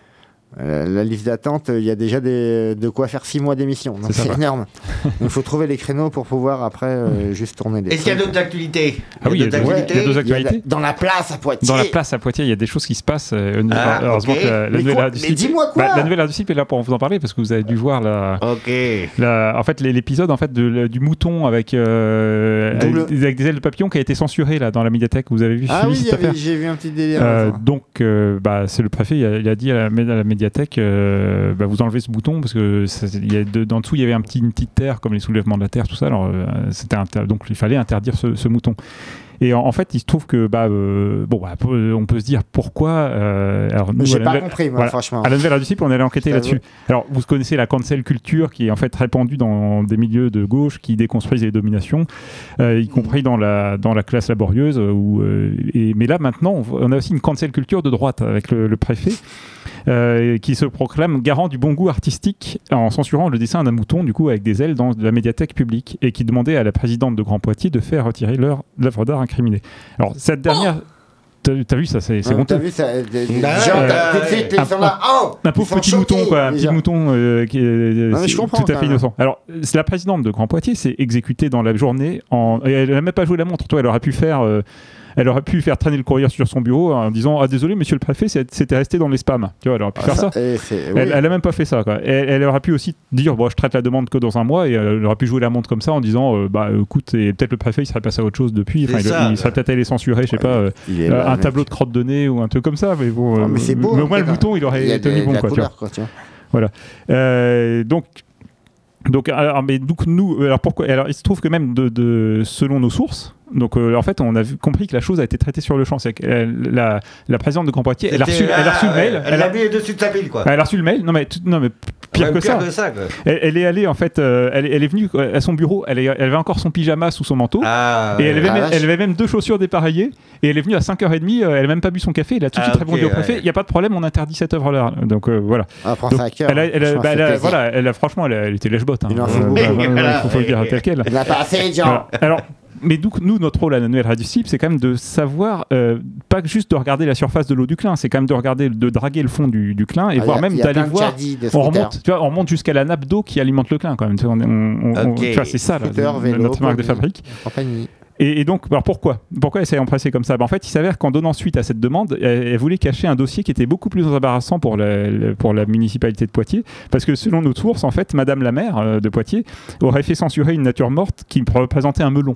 euh, la liste d'attente, il y a déjà des, de quoi faire six mois d'émission. Donc C'est énorme. Donc il faut trouver les créneaux pour pouvoir après euh, juste tourner des Est-ce qu'il y a d'autres actualités? Ah oui, il y a d'autres deux- actualités? a Dans la place à Poitiers. Dans la place à Poitiers, il y a des choses qui se passent. euh, Ah, heureusement que la, la Mais nouvelle quoi radio Mais dis-moi quoi Bah, La nouvelle Cible est là pour vous en parler parce que vous avez dû voir la, Ok. la- en fait l'épisode en fait de, la- du mouton avec, euh, avec, le- avec des ailes de papillon qui a été censuré là dans la médiathèque. Vous avez vu Ah oui, j'ai vu un petit délire. Euh, donc, euh, bah, c'est le préfet, il a, il a dit à la, à la médiathèque, euh, bah, vous enlevez ce bouton parce que ça- y a de- d'en dessous il y avait un petit, une petite terre comme les soulèvements de la terre, tout ça. Alors, euh, c'était inter- donc il fallait interdire ce, ce mouton. Et en, en fait, il se trouve que bah, euh, bon, bah, on peut se dire pourquoi. euh, alors nous, J'ai pas compris, moi, voilà. franchement. À la nouvelle radio Cible, on allait enquêter Je là-dessus. Alors, vous connaissez la cancel culture qui est en fait répandue dans des milieux de gauche qui déconstruisent les dominations, euh, y compris dans la, dans la classe laborieuse. Où, et, mais là, maintenant, on, a aussi une cancel culture de droite avec le, le préfet euh, qui se proclame garant du bon goût artistique en censurant le dessin d'un mouton, du coup, avec des ailes dans la médiathèque publique et qui demandait à la présidente de Grand Poitiers de faire retirer leur l'œuvre d'art incriminée. Alors, cette dernière. T'as t'as vu ça, c'est Hein, honteux. T'as vu ça euh, des- des gens, t'as- tout de suite, un- ils sont là. Oh pauvre petit mouton, quoi, un petit mouton euh, qui est tout à fait innocent. Alors, c'est la présidente de Grand Poitiers s'est exécutée dans la journée. En... Elle n'a même pas joué la montre. Toi, elle aurait pu faire. Elle aurait pu faire traîner le courrier sur son bureau en disant Ah, désolé, monsieur le préfet, c'était resté dans les spams. Tu vois, elle aurait pu faire ça. C'est- Elle, oui. elle a même pas fait ça. Quoi. Elle, elle aurait pu aussi dire bon, je traite la demande que dans un mois et elle aurait pu jouer la montre comme ça en disant euh, bah écoute, et peut-être le préfet il serait passé à autre chose depuis. Enfin, il, ça, il serait peut-être allé censurer, je sais pas, euh, euh, là, un mec. tableau de crotte de nez ou un truc comme ça. Mais bon, Ah, mais c'est beau. mais au moins le mouton il aurait de- bon. Quoi, tu couleur, quoi, tu vois. Euh, donc, donc, alors, mais donc nous, alors pourquoi Alors, il se trouve que même de, de- selon nos sources, donc euh, en fait, on a vu- compris que la chose a été traitée sur le champ. C'est que euh, la, la présidente de Grand Poitiers, elle a reçu, elle a reçu le ah, mail. ouais, Elle Elle a, l'a mis dessus de sa pile, quoi. elle a reçu le mail. Non mais, tout- non mais pire que ça. Elle, elle est allée en fait, euh, elle, est- elle est venue euh, à son bureau. Elle, est- elle avait encore son pyjama sous son manteau. Ah, Et elle avait, Ah, même, elle avait même deux chaussures dépareillées. Et elle est venue à 5h30. euh, elle n'a même pas bu son café. Elle a tout de Ah, suite répondu au préfet il n'y a pas de problème, on interdit cette œuvre-là. Donc euh, voilà. Ah, Donc, ça à cœur. elle a, elle a- Franchement, bah, elle a- voilà, elle a, franchement, elle, a- elle était lèche-botte. hein. Il faut bah, il faut, le dire tel quel. Il n'a pas assez. Voilà. Alors, mais donc, nous, notre rôle à radio cible, c'est quand même de savoir, euh, pas juste de regarder la surface de l'eau du Clin, c'est quand même de regarder, de draguer le fond du, du Clin et Ah, a- même d'aller voir. On remonte, tu vois, on remonte jusqu'à la nappe d'eau qui alimente le Clin quand même. Tu vois, c'est ça, là, Scooter, vélo, notre marque de fabrique. Compagnie. Et, donc, alors pourquoi? Pourquoi elle s'est empressée comme ça? Ben, En fait, il s'avère qu'en donnant suite à cette demande, elle, elle voulait cacher un dossier qui était beaucoup plus embarrassant pour la, la- pour la municipalité de Poitiers, parce que selon nos sources, en fait, Madame la maire euh, de Poitiers aurait fait censurer une nature morte qui représentait un melon.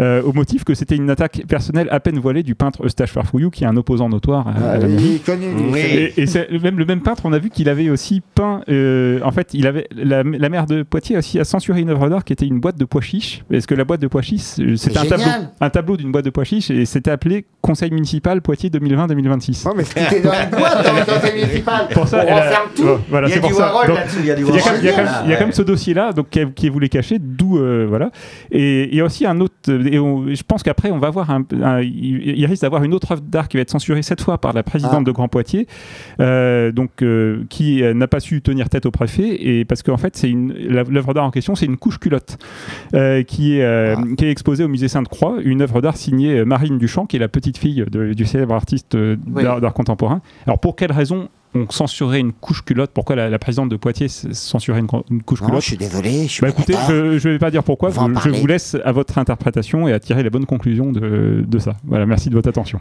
euh, au motif que c'était une attaque personnelle à peine voilée du peintre Eustache Farfouillou, qui est un opposant notoire à, à Ah, la connu. Oui. Et, et c'est le même, le même peintre, on a vu qu'il avait aussi peint. euh, en fait, il avait la, la maire de Poitiers aussi a censuré une œuvre d'art qui était une boîte de pois chiches. Parce que la boîte de pois chiches, euh, c'était un tableau, un tableau d'une boîte de pois chiches et c'était appelé Conseil municipal Poitiers 2020-2026. Ouais, mais est dans une boîte dans le conseil municipal. Pour ça, on renferme tout. Voilà, Il y a du. Warhol là-dessus, il y a du quand Warhol. même- il y a quand même- il y a quand même Ouais. ce dossier-là, donc qui, qui voulait cacher, d'où euh, voilà. Et il y a aussi un autre. Et on- je pense qu'après, on va voir un, un- il, risque d'avoir une autre œuvre d'art qui va être censurée cette fois par la présidente Ah. de Grand Poitiers, euh, donc euh, qui euh, n'a pas su tenir tête au préfet, et parce qu'en fait, c'est une l'œuvre d'art en question, c'est une couche culotte euh, qui est Ah. qui est exposée au musée Sainte-Croix, une œuvre d'art signée Marine Duchamp, qui est la petite fille de- du célèbre artiste Oui. d'art contemporain. Alors pour quelle raison on censurerait une couche culotte Pourquoi la, la présidente de Poitiers censurait une, une couche Non, culotte je suis désolé, je suis bah écoutez, je, je vais pas dire pourquoi, je, vous laisse à votre interprétation et à tirer les bonnes conclusions de, de ça. Voilà, merci de votre attention.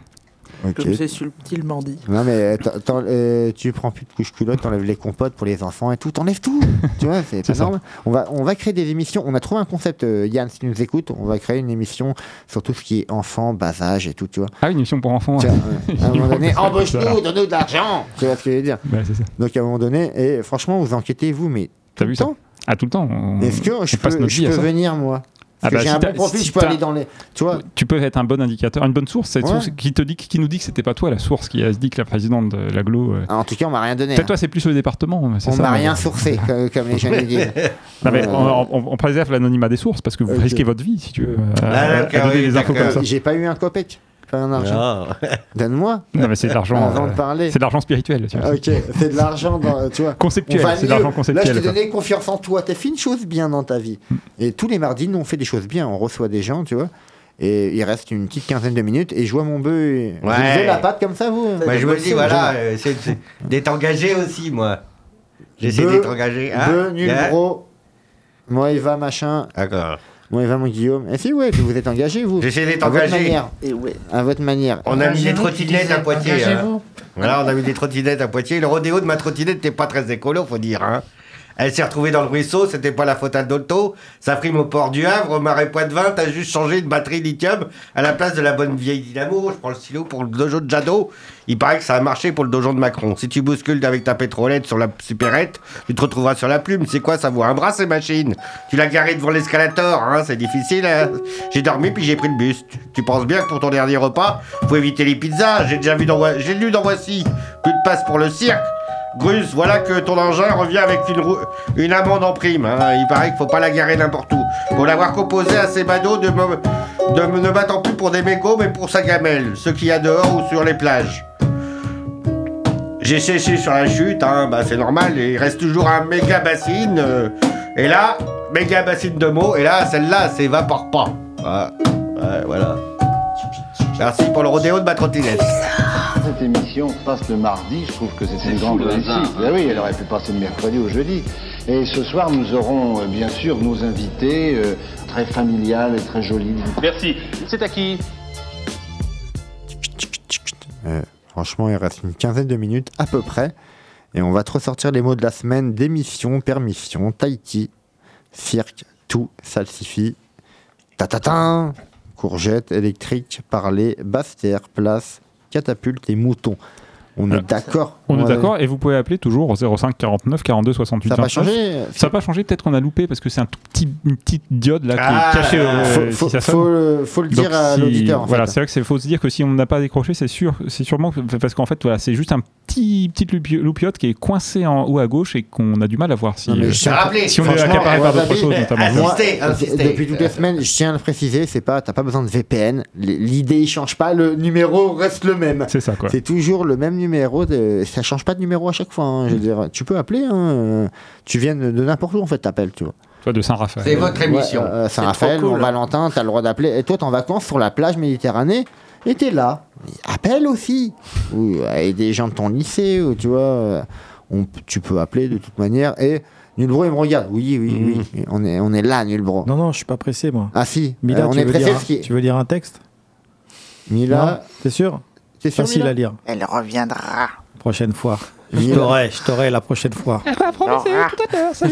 Ok. Comme c'est subtilement dit. Non mais t'en- euh, tu prends plus de couches culottes, t'enlèves les compotes pour les enfants et tout, t'enlèves tout. tu vois, c'est normal. On va, on va créer des émissions. On a trouvé un concept, euh, Yann, si tu nous écoutes, on va créer une émission sur tout ce qui est enfant, bas âge et tout, tu vois. Ah, une émission pour enfants. Tiens, euh, à un moment donné, embauche-nous, donne-nous de l'argent. Tu vois ce que je veux dire ça. Donc à un moment donné, et franchement, vous enquêtez vous, mais T'as tout vu le ça temps. Ah, tout le temps. on- Est-ce que on je passe peux, je venir moi? Ah Parce que bah, j'ai si un t'as- bon profil, si je peux t'as- aller dans les. Tu vois Tu peux être un bon indicateur, une bonne source, cette Ouais. source qui te dit, qui nous dit que c'était pas toi la source qui a dit que la présidente de l'aglo. euh, En tout cas, on m'a rien donné. Peut-être hein. toi, c'est plus le département. c'est On m'a rien sourcé, comme, comme les jeunes le disent. Non, mais Euh, on, on- on préserve l'anonymat des sources parce que vous Ok. risquez votre vie si tu veux. à- Ah, à- à d'accord, donner oui, des infos comme ça. J'ai pas eu un copec, pas un argent. Non. Donne-moi. Non, mais c'est de l'argent. Avant euh, de parler. C'est de l'argent spirituel. Tu vois. Ok, c'est de l'argent, tu vois. Conceptuel, c'est de l'argent Là, je conceptuel. t'ai donné confiance en toi. T'as fait une chose bien dans ta vie. Et tous les mardis, nous, on fait des choses bien. On reçoit des gens, tu vois. Et il reste une petite quinzaine de minutes. Et je vois mon bœuf. et- Vous Ouais. levez la patte comme ça, vous Bah, je me dis, voilà, euh, c'est d'être engagé aussi, moi. J'essaie d'être engagé. Hein Bœuf, nul, gros. Moi, il va, machin. D'accord. Moi, il va, mon Guillaume. Et si, ouais, vous êtes engagé, vous. J'essaie d'être votre engagé. manière. Et ouais. À votre manière. On a mis des trottinettes à Poitiers. hein. Voilà, on a mis des trottinettes à Poitiers. Le rodéo de ma trottinette n'était pas très écolo, faut dire. hein. Elle s'est retrouvée dans le ruisseau, c'était pas la faute à Dotto. Ça frime au port du Havre, au marais Poitevin, t'as juste changé une batterie lithium à la place de la bonne vieille dynamo. Je prends le stylo pour le dojo de Jadot. Il paraît que ça a marché pour le dojo de Macron. Si tu bouscules avec ta pétrolette sur la supérette, tu te retrouveras sur la plume. C'est quoi, ça vaut un bras ces machines? Tu l'as garé devant l'escalator, hein, c'est difficile. hein. J'ai dormi puis j'ai pris le bus. Tu- penses bien que pour ton dernier repas, faut éviter les pizzas. J'ai déjà vu dans, j'ai lu dans Voici. Plus de place pour le cirque. Grus, voilà que ton engin revient avec une, une amende en prime. hein. Il paraît qu'il faut pas la garer n'importe où. Pour l'avoir composé à ces badauds de, me- de ne battant plus pour des mégots, mais pour sa gamelle. Ce qu'il y a dehors ou sur les plages. J'ai séché sur la chute, hein, bah c'est normal, il reste toujours un méga bassine. euh, et là, méga bassine de mots, et là, celle-là, s'évapore pas. Voilà. Merci pour le rodéo de ma trottinette. Cette émission passe le mardi, je trouve que c'est une grande réussite. Ben oui, elle aurait pu passer le mercredi ou jeudi. Et ce soir, nous aurons euh, bien sûr nos invités, euh, très familiales et très jolies. Merci. C'est à qui Euh, franchement, il reste une quinzaine de minutes à peu près. Et on va te ressortir les mots de la semaine démission, permission, Tahiti, cirque, tout, salsifie, tatatin, courgette, électrique, parler, basse-terre, place, catapulte et mouton. On est d'accord On est Ouais. d'accord et vous pouvez appeler toujours au 05 49 42 68 Ça n'a pas 29. changé Ça n'a pas changé, peut-être qu'on a loupé parce que c'est un tout petit, une petite diode là qui Ah, est cachée euh, faut, si faut- faut le, faut le Donc, dire à si- l'auditeur. En voilà, fait. c'est vrai que c'est faut se dire que si on n'a pas décroché, c'est sûr, c'est sûrement parce qu'en fait voilà, c'est juste un petit petite loupi- loupiote qui est coincé en haut à gauche et qu'on a du mal à voir si Non, euh, je tiens à- Rappelez, si on est accaparé par d'autres choses notamment. ah, euh, insistez. depuis toutes les semaines, je tiens à le préciser, c'est pas, t'as pas besoin de VPN. L'idée change pas, le numéro reste le même. C'est ça quoi. C'est toujours le même numéro. De... Ça change pas de numéro à chaque fois. hein. Je veux dire, tu peux appeler. hein, euh, Tu viens de, n'importe où en fait, t'appelles, tu vois. Toi de Saint-Raphaël. C'est votre émission. Ouais, euh, C'est Saint-Raphaël, cool. Mont-Valentin, t'as le droit d'appeler. Et toi, t'es en vacances sur la plage Méditerranée. Et t'es là. Appelle aussi. Ou avec des gens de ton lycée, ou tu vois. euh, On, tu peux appeler de toute manière. Et Nulbro, il me regarde. Oui, oui, Mhm. oui. On est, on est là, Nulbro. Non, non, je suis pas pressé, moi. Ah si, Mila, euh, on tu, est veux pressé. tu veux lire un texte? Mila, T'es sûr? T'es sûr Facile Mila? à lire. Elle reviendra. Prochaine fois. Je t'aurai, je t'aurai la prochaine fois.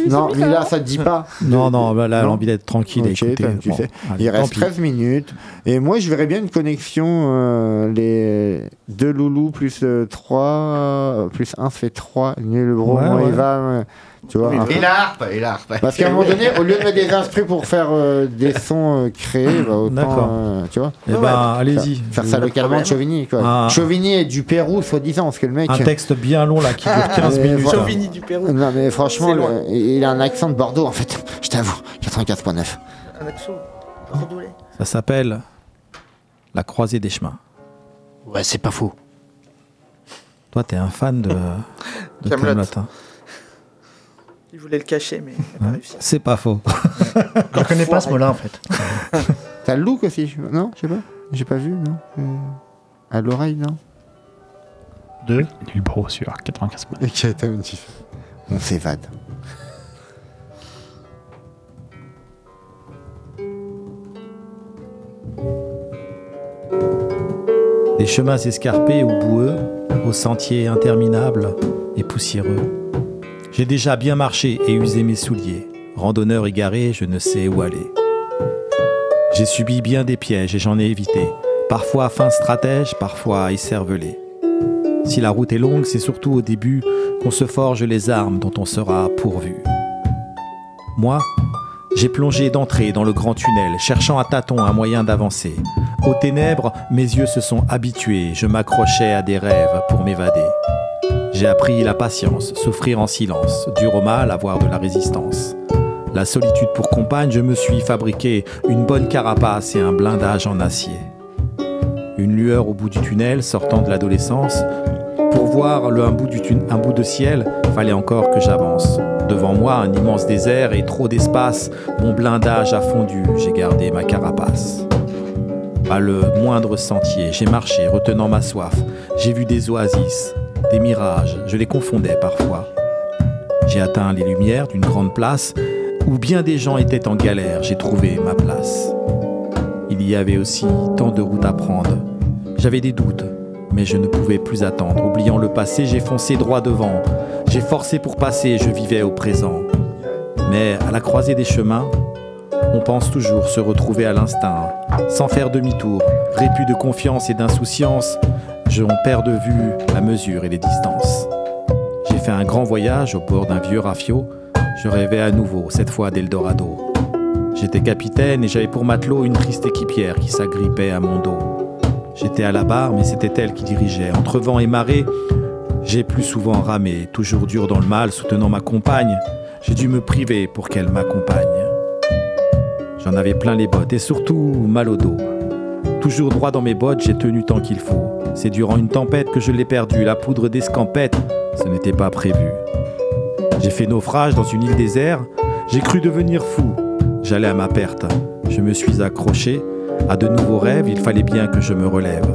Non, mais là, ça te dit pas. Non, non, bah là, Non. l'envie d'être tranquille et Ok, écouter. toi, tu Bon, sais. allez, Il reste pis. 13 minutes. Et moi, je verrais bien une connexion. euh, les deux loulous plus 3, plus 1, ça fait 3. Le bro, Ouais, moi, ouais. va. Tu vois. un Et peu. la harpe, et la harpe. Parce qu'à un moment donné, au lieu de mettre des instruments pour faire euh, des sons euh, créés, bah, autant. D'accord. euh, tu vois. Eh ben, allez-y. Faire, faire ça localement de. Chauvigny, quoi. Un- Chauvigny est du Pérou, soi-disant, parce que le mec. Un texte bien long là qui dure 15 Et minutes. voilà. Chauvigny du Pérou. Non, mais franchement, le- il a un accent de Bordeaux, en fait. Je t'avoue, 95.9. Un accent bordelais. Ça s'appelle La croisée des chemins. Ouais, c'est pas faux. Toi, t'es un fan de, de Kaamelott. Il voulait le cacher, mais il n'a pas Ouais. réussi. C'est pas faux. Je connais pas ce mot-là en fait. T'as le look aussi je- Non, je sais pas. J'ai pas vu, non Euh, À l'oreille, non Deux. Du bro sur 95 Ok, t'as une chiffre. On s'évade. Des chemins escarpés ou boueux, aux sentiers interminables et poussiéreux. J'ai déjà bien marché et usé mes souliers. Randonneur égaré, je ne sais où aller. J'ai subi bien des pièges et j'en ai évité. Parfois fin stratège, parfois écervelé. Si la route est longue, c'est surtout au début qu'on se forge les armes dont on sera pourvu. Moi, j'ai plongé d'entrée dans le grand tunnel, cherchant à tâtons un moyen d'avancer. Aux ténèbres, mes yeux se sont habitués, je m'accrochais à des rêves pour m'évader. J'ai appris la patience, souffrir en silence, dur au mal, avoir de la résistance. La solitude pour compagne, je me suis fabriqué une bonne carapace et un blindage en acier. Une lueur au bout du tunnel, sortant de l'adolescence. Pour voir le, un, bout du un bout de ciel, fallait encore que j'avance. Devant moi, un immense désert et trop d'espace. Mon blindage a fondu, j'ai gardé ma carapace. Pas le moindre sentier, j'ai marché, retenant ma soif. J'ai vu des oasis, des mirages, je les confondais parfois. J'ai atteint les lumières d'une grande place où bien des gens étaient en galère, j'ai trouvé ma place. Il y avait aussi tant de routes à prendre. J'avais des doutes, mais je ne pouvais plus attendre. Oubliant le passé, j'ai foncé droit devant. J'ai forcé pour passer, je vivais au présent. Mais à la croisée des chemins, on pense toujours se retrouver à l'instinct, sans faire demi-tour, réput de confiance et d'insouciance, je on perd de vue la mesure et les distances. J'ai fait un grand voyage au bord d'un vieux rafio, je rêvais à nouveau, cette fois d'Eldorado. J'étais capitaine et j'avais pour matelot une triste équipière qui s'agrippait à mon dos. J'étais à la barre, mais c'était elle qui dirigeait. Entre vent et marée, j'ai plus souvent ramé, toujours dur dans le mal, soutenant ma compagne. J'ai dû me priver pour qu'elle m'accompagne. J'en avais plein les bottes et surtout mal au dos. Toujours droit dans mes bottes, j'ai tenu tant qu'il faut. C'est durant une tempête que je l'ai perdu. La poudre d'escampette, ce n'était pas prévu. J'ai fait naufrage dans une île déserte. J'ai cru devenir fou. J'allais à ma perte. Je me suis accroché. À de nouveaux rêves, il fallait bien que je me relève.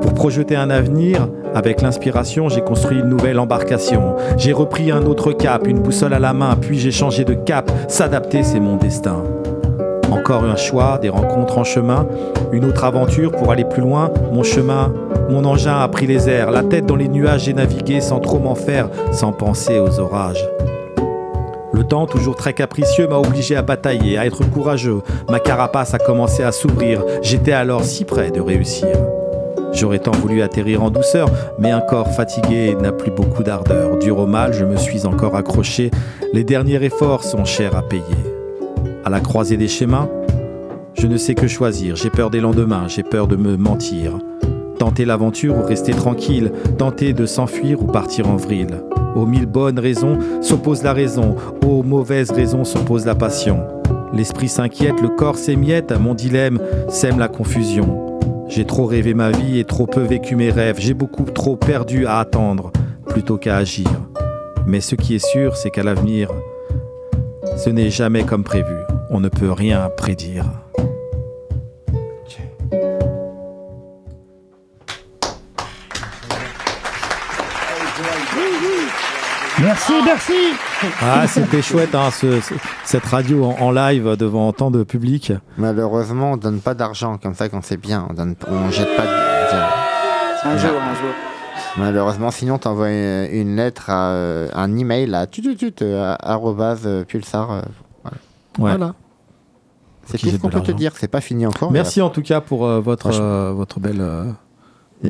Pour projeter un avenir, avec l'inspiration, j'ai construit une nouvelle embarcation. J'ai repris un autre cap, une boussole à la main, puis j'ai changé de cap. S'adapter, c'est mon destin. Encore un choix, des rencontres en chemin, une autre aventure pour aller plus loin. Mon chemin, mon engin a pris les airs, la tête dans les nuages, j'ai navigué sans trop m'en faire, sans penser aux orages. Le temps, toujours très capricieux, m'a obligé à batailler, à être courageux. Ma carapace a commencé à s'ouvrir. J'étais alors si près de réussir. J'aurais tant voulu atterrir en douceur, mais un corps fatigué n'a plus beaucoup d'ardeur. Dur au mal, je me suis encore accroché. Les derniers efforts sont chers à payer. À la croisée des chemins, je ne sais que choisir. J'ai peur des lendemains, j'ai peur de me mentir. Tenter l'aventure ou rester tranquille, tenter de s'enfuir ou partir en vrille. Aux mille bonnes raisons s'oppose la raison, aux mauvaises raisons s'oppose la passion. L'esprit s'inquiète, le corps s'émiette, mon dilemme sème la confusion. J'ai trop rêvé ma vie et trop peu vécu mes rêves, j'ai beaucoup trop perdu à attendre plutôt qu'à agir. Mais ce qui est sûr, c'est qu'à l'avenir, ce n'est jamais comme prévu, on ne peut rien prédire. Merci, merci. Ah, c'était chouette, hein, ce- ce- cette radio en, en live devant tant de public. Malheureusement, on donne pas d'argent comme ça quand c'est bien. On donne, on jette pas. De... Un jour, un jour. Malheureusement, sinon, t'envoies une, une lettre à euh, un email à tututut, euh, à- arrobase, euh, pulsar. euh, voilà. Ouais. Voilà. C'est tout ce qu'on peut te dire. C'est pas fini encore. Merci en tout cas pour euh, votre, euh, votre, belle,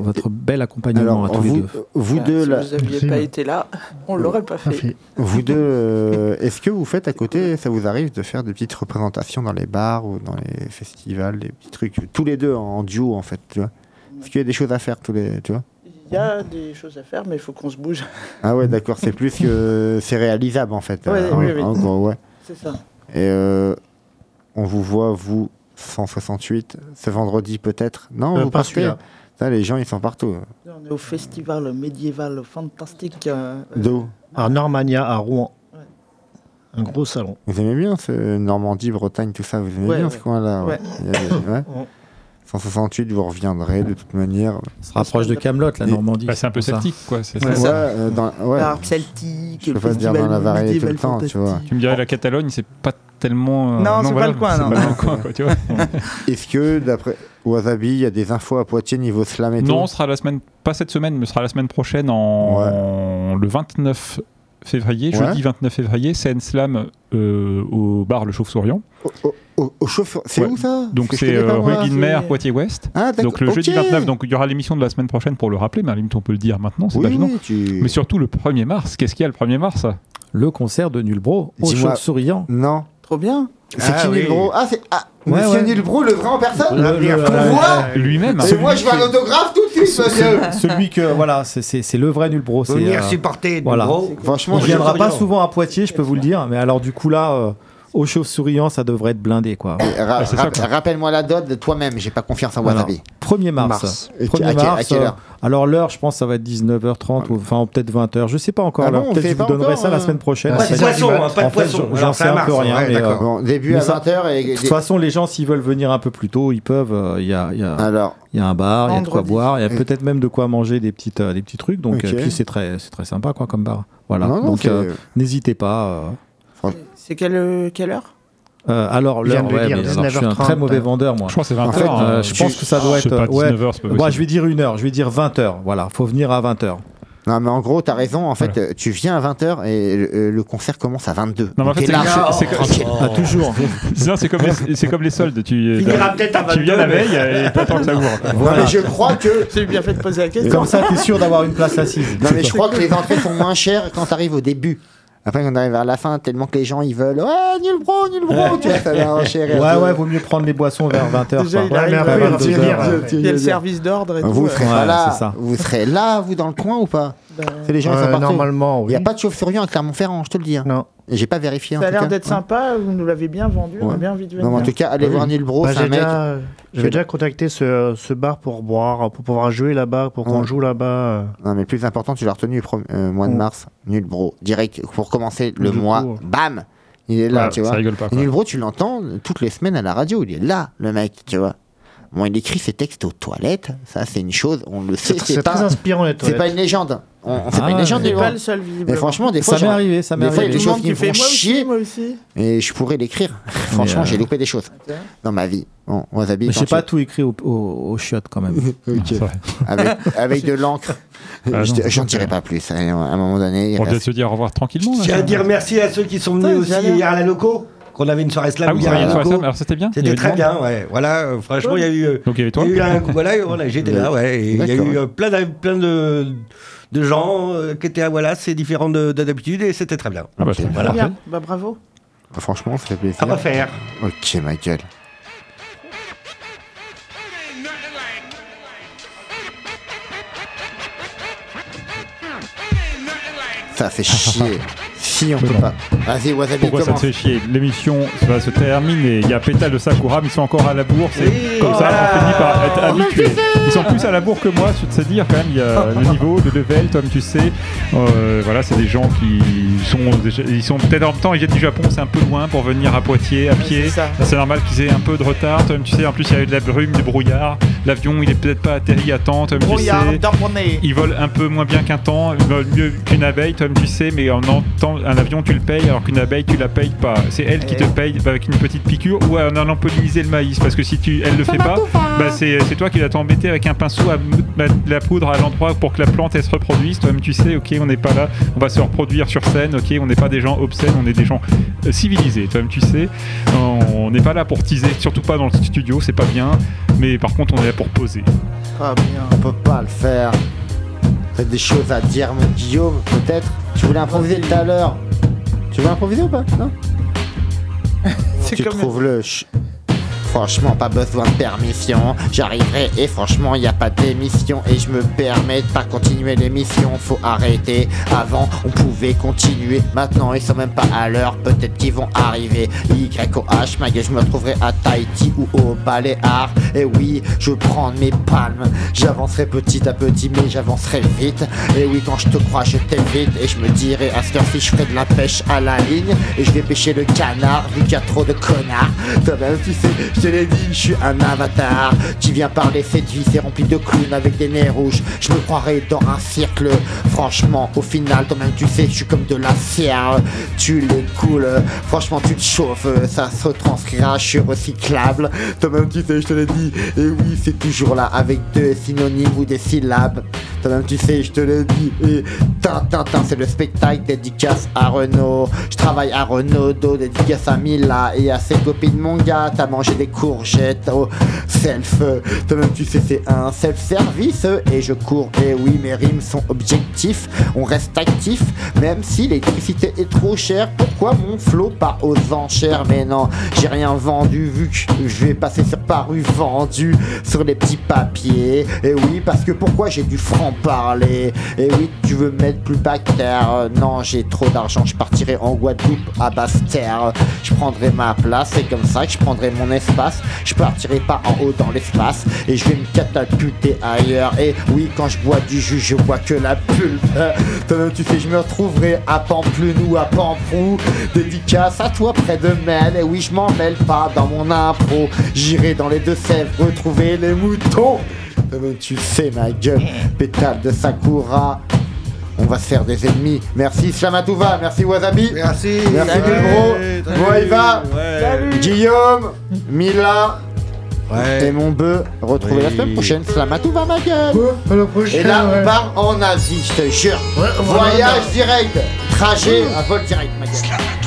votre bel accompagnement Alors, à tous vous, les deux. vous Bah, deux, si là, vous n'aviez pas été là, on l'aurait pas fait. vous deux, euh, est-ce que vous faites à côté, ça vous arrive de faire des petites représentations dans les bars ou dans les festivals, des petits trucs, tous les deux en duo en fait, tu vois? Est-ce qu'il y a des choses à faire tous les, tu vois? Il y a des choses à faire, mais il faut qu'on se bouge. Ah ouais, d'accord, c'est plus que c'est réalisable en fait. Ouais, euh, en- oui, oui. en gros, ouais. C'est ça. Et euh, on vous voit, vous, 168, ce vendredi peut-être? Non, Euh, vous pas partez? Les gens, ils sont partout. On est au festival médiéval fantastique. euh, euh, D'où À Normania, à Rouen. Un gros salon. Vous aimez bien ce Normandie, Bretagne, tout ça Vous aimez Ouais, bien ouais. ce coin-là Ouais. Il y a des- ouais. 168, vous reviendrez de toute manière. Ça se rapproche de Camelot, la Normandie. Bah, c'est un peu celtique, quoi. C'est Ouais, ça. euh, dans- ouais. Celtique, Je peux le pas te dire dans la festival Varenne tout le médiéval temps, tu vois. fantastique. Tu me dirais la Catalogne, c'est pas tellement. euh, Non, c'est pas le coin, c'est non. pas le coin, quoi, tu vois. Est-ce que, d'après Wasabi, il y a des infos à Poitiers niveau slam et tout Non, ce sera la semaine, pas cette semaine, mais ce sera la semaine prochaine, en le 29 février, Ouais. jeudi 29 février, scène slam euh, au bar Le Chauve-Souriant. Au, au, au. C'est Ouais. où ça? Donc c'est euh, rue Guilmer, Poitiers-Ouest. Ah, d'accord. donc le jeudi Ok. 29, donc il y aura l'émission de la semaine prochaine pour le rappeler, mais à limite on peut le dire maintenant, c'est Oui, pas gênant. oui, tu- Mais surtout le 1er mars, qu'est-ce qu'il y a le 1er mars? Le concert de Nulbro au Chauve-Souriant. Non. Trop bien. C'est Ah, qui oui. Nilbro Ah, c'est. Ah, Ouais, Monsieur ouais. Nilbro, le vrai en personne Le- moi Lui-même. Et moi, je veux un autographe tout de suite, monsieur Celui que, voilà, c'est- c'est c'est le vrai Nulbro. c'est, Venir euh, supporter voilà. Nulbro. Franchement, Il je- viendra pas souvent à Poitiers, je peux vous le dire, mais alors du coup là, euh, au Chauve-Souriant, ça devrait être blindé quoi. Ra- ra-. Rappelle-moi la dot de toi-même, j'ai pas confiance en Wasabi. 1er mars. Mars. Et 1er à mars. quelle euh, heure alors l'heure, je pense, ça va être 19h30 ou enfin peut-être 20h. Je sais pas encore. Ah bon, peut-être sait je vous donnerai ça la euh, semaine prochaine. Poisson, hein, pas En de poisson. j'en- sais un peu rien. ouais, mais, d'accord. euh, Bon, début Mais à ça- 20h et. de toute façon, les gens, s'ils veulent venir un peu plus tôt, ils peuvent. euh, Il y, a, il y, a, Alors, il y a un bar, il y a de quoi boire, il y a peut-être même de quoi manger des, petites, euh, des petits trucs. Donc, euh, puis c'est très, c'est très sympa quoi, comme bar. Voilà. non, non, donc euh, n'hésitez pas. C'est quelle, euh, quelle heure? Euh, alors, l'heure, ouais, dire, mais alors, je suis un 19h30. très mauvais vendeur, moi. Je crois que c'est 20h. En fait, Euh, je pense que ça doit être. pas, ouais. 19h, c'est pas Moi, possible. je vais dire une heure, je vais dire 20 heures. Voilà, faut venir à 20 heures. Non, mais en gros, t'as raison. En fait, tu viens à 20h et le, le concert commence à 22. Non, mais en fait, c'est- là. c'est- c'est- tranquille. Ah, toujours. Non, c'est comme, les- c'est comme les soldes. Tu, Finira peut-être à tu viens la 22, mais- veille et t'attends que ça ouvre. Non, mais je crois que. J'ai bien fait de poser la question. Comme ça, t'es sûr d'avoir une place assise. Non, mais je crois que les entrées sont moins chères quand t'arrives au début. Après, quand on arrive vers la fin, tellement que les gens ils veulent. Ouais, nul bro, nul bro, tu vois, ça va enchérir. Ouais, ouais, vaut mieux prendre les boissons vers 20 heures. Déjà, quoi. il arrive Ouais, il va 22 finir. heures, ouais. Il y a le service d'ordre et tout. Vous euh, serez Ouais, pas là. Vous serez là, vous, dans le coin ou pas? Bah, C'est les gens qui Ouais, sont partout. normalement, Il oui. n'y a pas de chauve-souris à Clermont-Ferrand, je te le dis. hein. Non. J'ai pas vérifié. en Ça a l'air d'être Ouais. sympa, vous nous l'avez bien vendu, on a bien envie de venir. Non, en tout cas, allez Oui. voir Nilbro, Bah, c'est un j'ai mec. déjà, j'avais déjà contacté ce, ce bar pour boire, pour pouvoir jouer là-bas, pour qu'on Ouais. joue là-bas. euh. Non, mais le plus important, tu l'as retenu euh, mois de mars. Nulbro. Direct, pour commencer le Du mois, coup, bam Il est là, Ouais, tu ça vois. rigole pas. Nulbro, tu l'entends toutes les semaines à la radio. Il est là, le mec, tu vois. Bon, il écrit ses textes aux toilettes. Ça, c'est une chose, on le sait. C'est C'est c'est très inspirant les c'est toilettes. pas une légende. On, on- c'est Ah, pas une légende, Nulbro. pas le seul. Mais franchement, des fois, Ça m'est arrivé, ça m'est des fois, il y a arrivé. des choses qui me fait font chier. moi aussi. Et je pourrais l'écrire. Franchement, euh, j'ai loupé des choses dans ma vie. Bon, Wasabi, Mais j'ai pas tout écrit au, au, au shot quand même. Ok. C'est vrai. avec, avec de l'encre. Ah, J'en dirai pas plus. À un moment donné, On vient de se dire au revoir tranquillement. Je tiens à dire merci à ceux qui sont venus aussi hier à la loco, qu'on avait une soirée slam Ah oui, hier loco. scène. Alors c'était bien. Il y C'était très bien, ouais. Voilà, euh, franchement, il y a eu. euh, Donc il y avait toi. Il y a eu un, voilà, voilà, j'étais là, ouais. Il y a eu euh, plein, de, plein de, de gens euh, qui étaient, voilà, c'est différent de de d'habitude et c'était très bien. Ah bah, c'est Voilà. Très bien, bah bravo. Franchement, ça fait plaisir. À refaire. Ok, ma gueule. Ça fait chier. Si on peut pas. Vas-y, Wasabi, Pourquoi ça te fait chier L'émission va se terminer. Il y a Pétale de Sakura, mais ils sont encore à la bourre. C'est Oui, comme ça, on finit par être habitué. Ils sont plus à la bourre que moi, c'est à dire quand même. Il y a le niveau, le level, comme tu sais. Euh, voilà, c'est des gens qui sont, ils sont peut-être en même temps, ils viennent du Japon, c'est un peu loin pour venir à Poitiers à pied. c'est normal qu'ils aient un peu de retard. Toi-même, tu sais, en plus, il y a eu de la brume, du brouillard. L'avion, il est peut-être pas atterri à temps. Toi-même, tu sais. Ils volent un peu moins bien qu'un temps, ils volent mieux qu'une abeille, toi-même tu sais, mais on entend un avion, tu le payes, alors qu'une abeille, tu la payes pas. C'est elle qui te paye bah, avec une petite piqûre ou en allant polliniser le maïs. Parce que si tu, elle le fait pas, bah, c'est c'est toi qui vas t'embêter avec un pinceau à mettre de la poudre à l'endroit pour que la plante elle se reproduise. Toi-même, tu sais, ok, on n'est pas là, on va se reproduire sur scène, ok, on n'est pas des gens obscènes, on est des gens euh, civilisés. Toi-même, tu sais, on n'est pas là pour teaser, surtout pas dans le studio, c'est pas bien. Mais par contre, on est là pour poser. Bien. On peut pas le faire. T'as des choses à dire, mon Guillaume, peut-être. Tu voulais improviser tout à l'heure. Tu veux improviser ou pas? Non? Tu trouves le... ch- Franchement, pas besoin de permission. J'arriverai et franchement, y a pas d'émission. Et je me permets de pas continuer l'émission. Faut arrêter. Avant, on pouvait continuer. Maintenant, ils sont même pas à l'heure. Peut-être qu'ils vont arriver. YOH, ma gueule, je me retrouverai à Tahiti ou au Baléares. Et oui, je prends mes palmes. J'avancerai petit à petit, mais j'avancerai vite. Et oui, quand je te crois, je t'évite. Et je me dirai à cette heure-ci, je ferai de la pêche à la ligne. Et je vais pêcher le canard, vu qu'il y a trop de connards. Toi-même, tu sais, te l'ai dit, je suis un avatar. Tu viens parler, cette vie, c'est rempli de clowns avec des nez rouges. Je me croirais dans un cercle. Franchement, au final, toi-même, tu sais, je suis comme de la cire. Tu les coules. Franchement, tu te chauffes. Ça se retranscrira, je suis recyclable. Toi-même, tu sais, je te l'ai dit. Et oui, c'est toujours là, avec deux synonymes ou des syllabes. Toi-même, tu sais, je te l'ai dit. Et Tintin, c'est le spectacle dédicace à Renault. Je travaille à Renault, dédicace à Mila et à ses copines. Mon gars, t'as mangé des courgettes au self. Toi-même, tu sais, c'est un self-service. Et je cours, et oui, mes rimes sont objectifs. On reste actif, même si l'électricité est trop chère. Pourquoi mon flot part aux enchères? Mais non, j'ai rien vendu, vu que je vais passer sur paru vendu sur les petits papiers. Et oui, parce que pourquoi j'ai du franc parler Et oui, tu veux mettre plus bas terre. Non, j'ai trop d'argent, je partirai en Guadeloupe à basse terre. Je prendrai ma place, c'est comme ça que je prendrai mon espace. Je partirai pas en haut dans l'espace et je vais me catapulter ailleurs. Et oui, quand je bois du jus, je bois que la pulpe. Euh, tu sais, je me retrouverai à Pampelune ou à Pamprou. Dédicace à toi près de Mel. Et oui, je m'en mêle pas dans mon impro. J'irai dans les Deux-Sèvres retrouver les moutons. Tu sais, ma gueule, pétale de Sakura. On va se faire des ennemis. Merci Shamatouva, merci Wasabi. Merci. Merci Salut. Bilbro. Salut. Moïva. Ouais. Salut. Guillaume. Mila. Ouais. Et mon bœuf. Retrouvez la semaine prochaine. Slamatouva, ma gueule. à la prochaine. Et là, ouais. on part en Asie, je te jure. Voyage direct. Trajet à vol direct, ma gueule.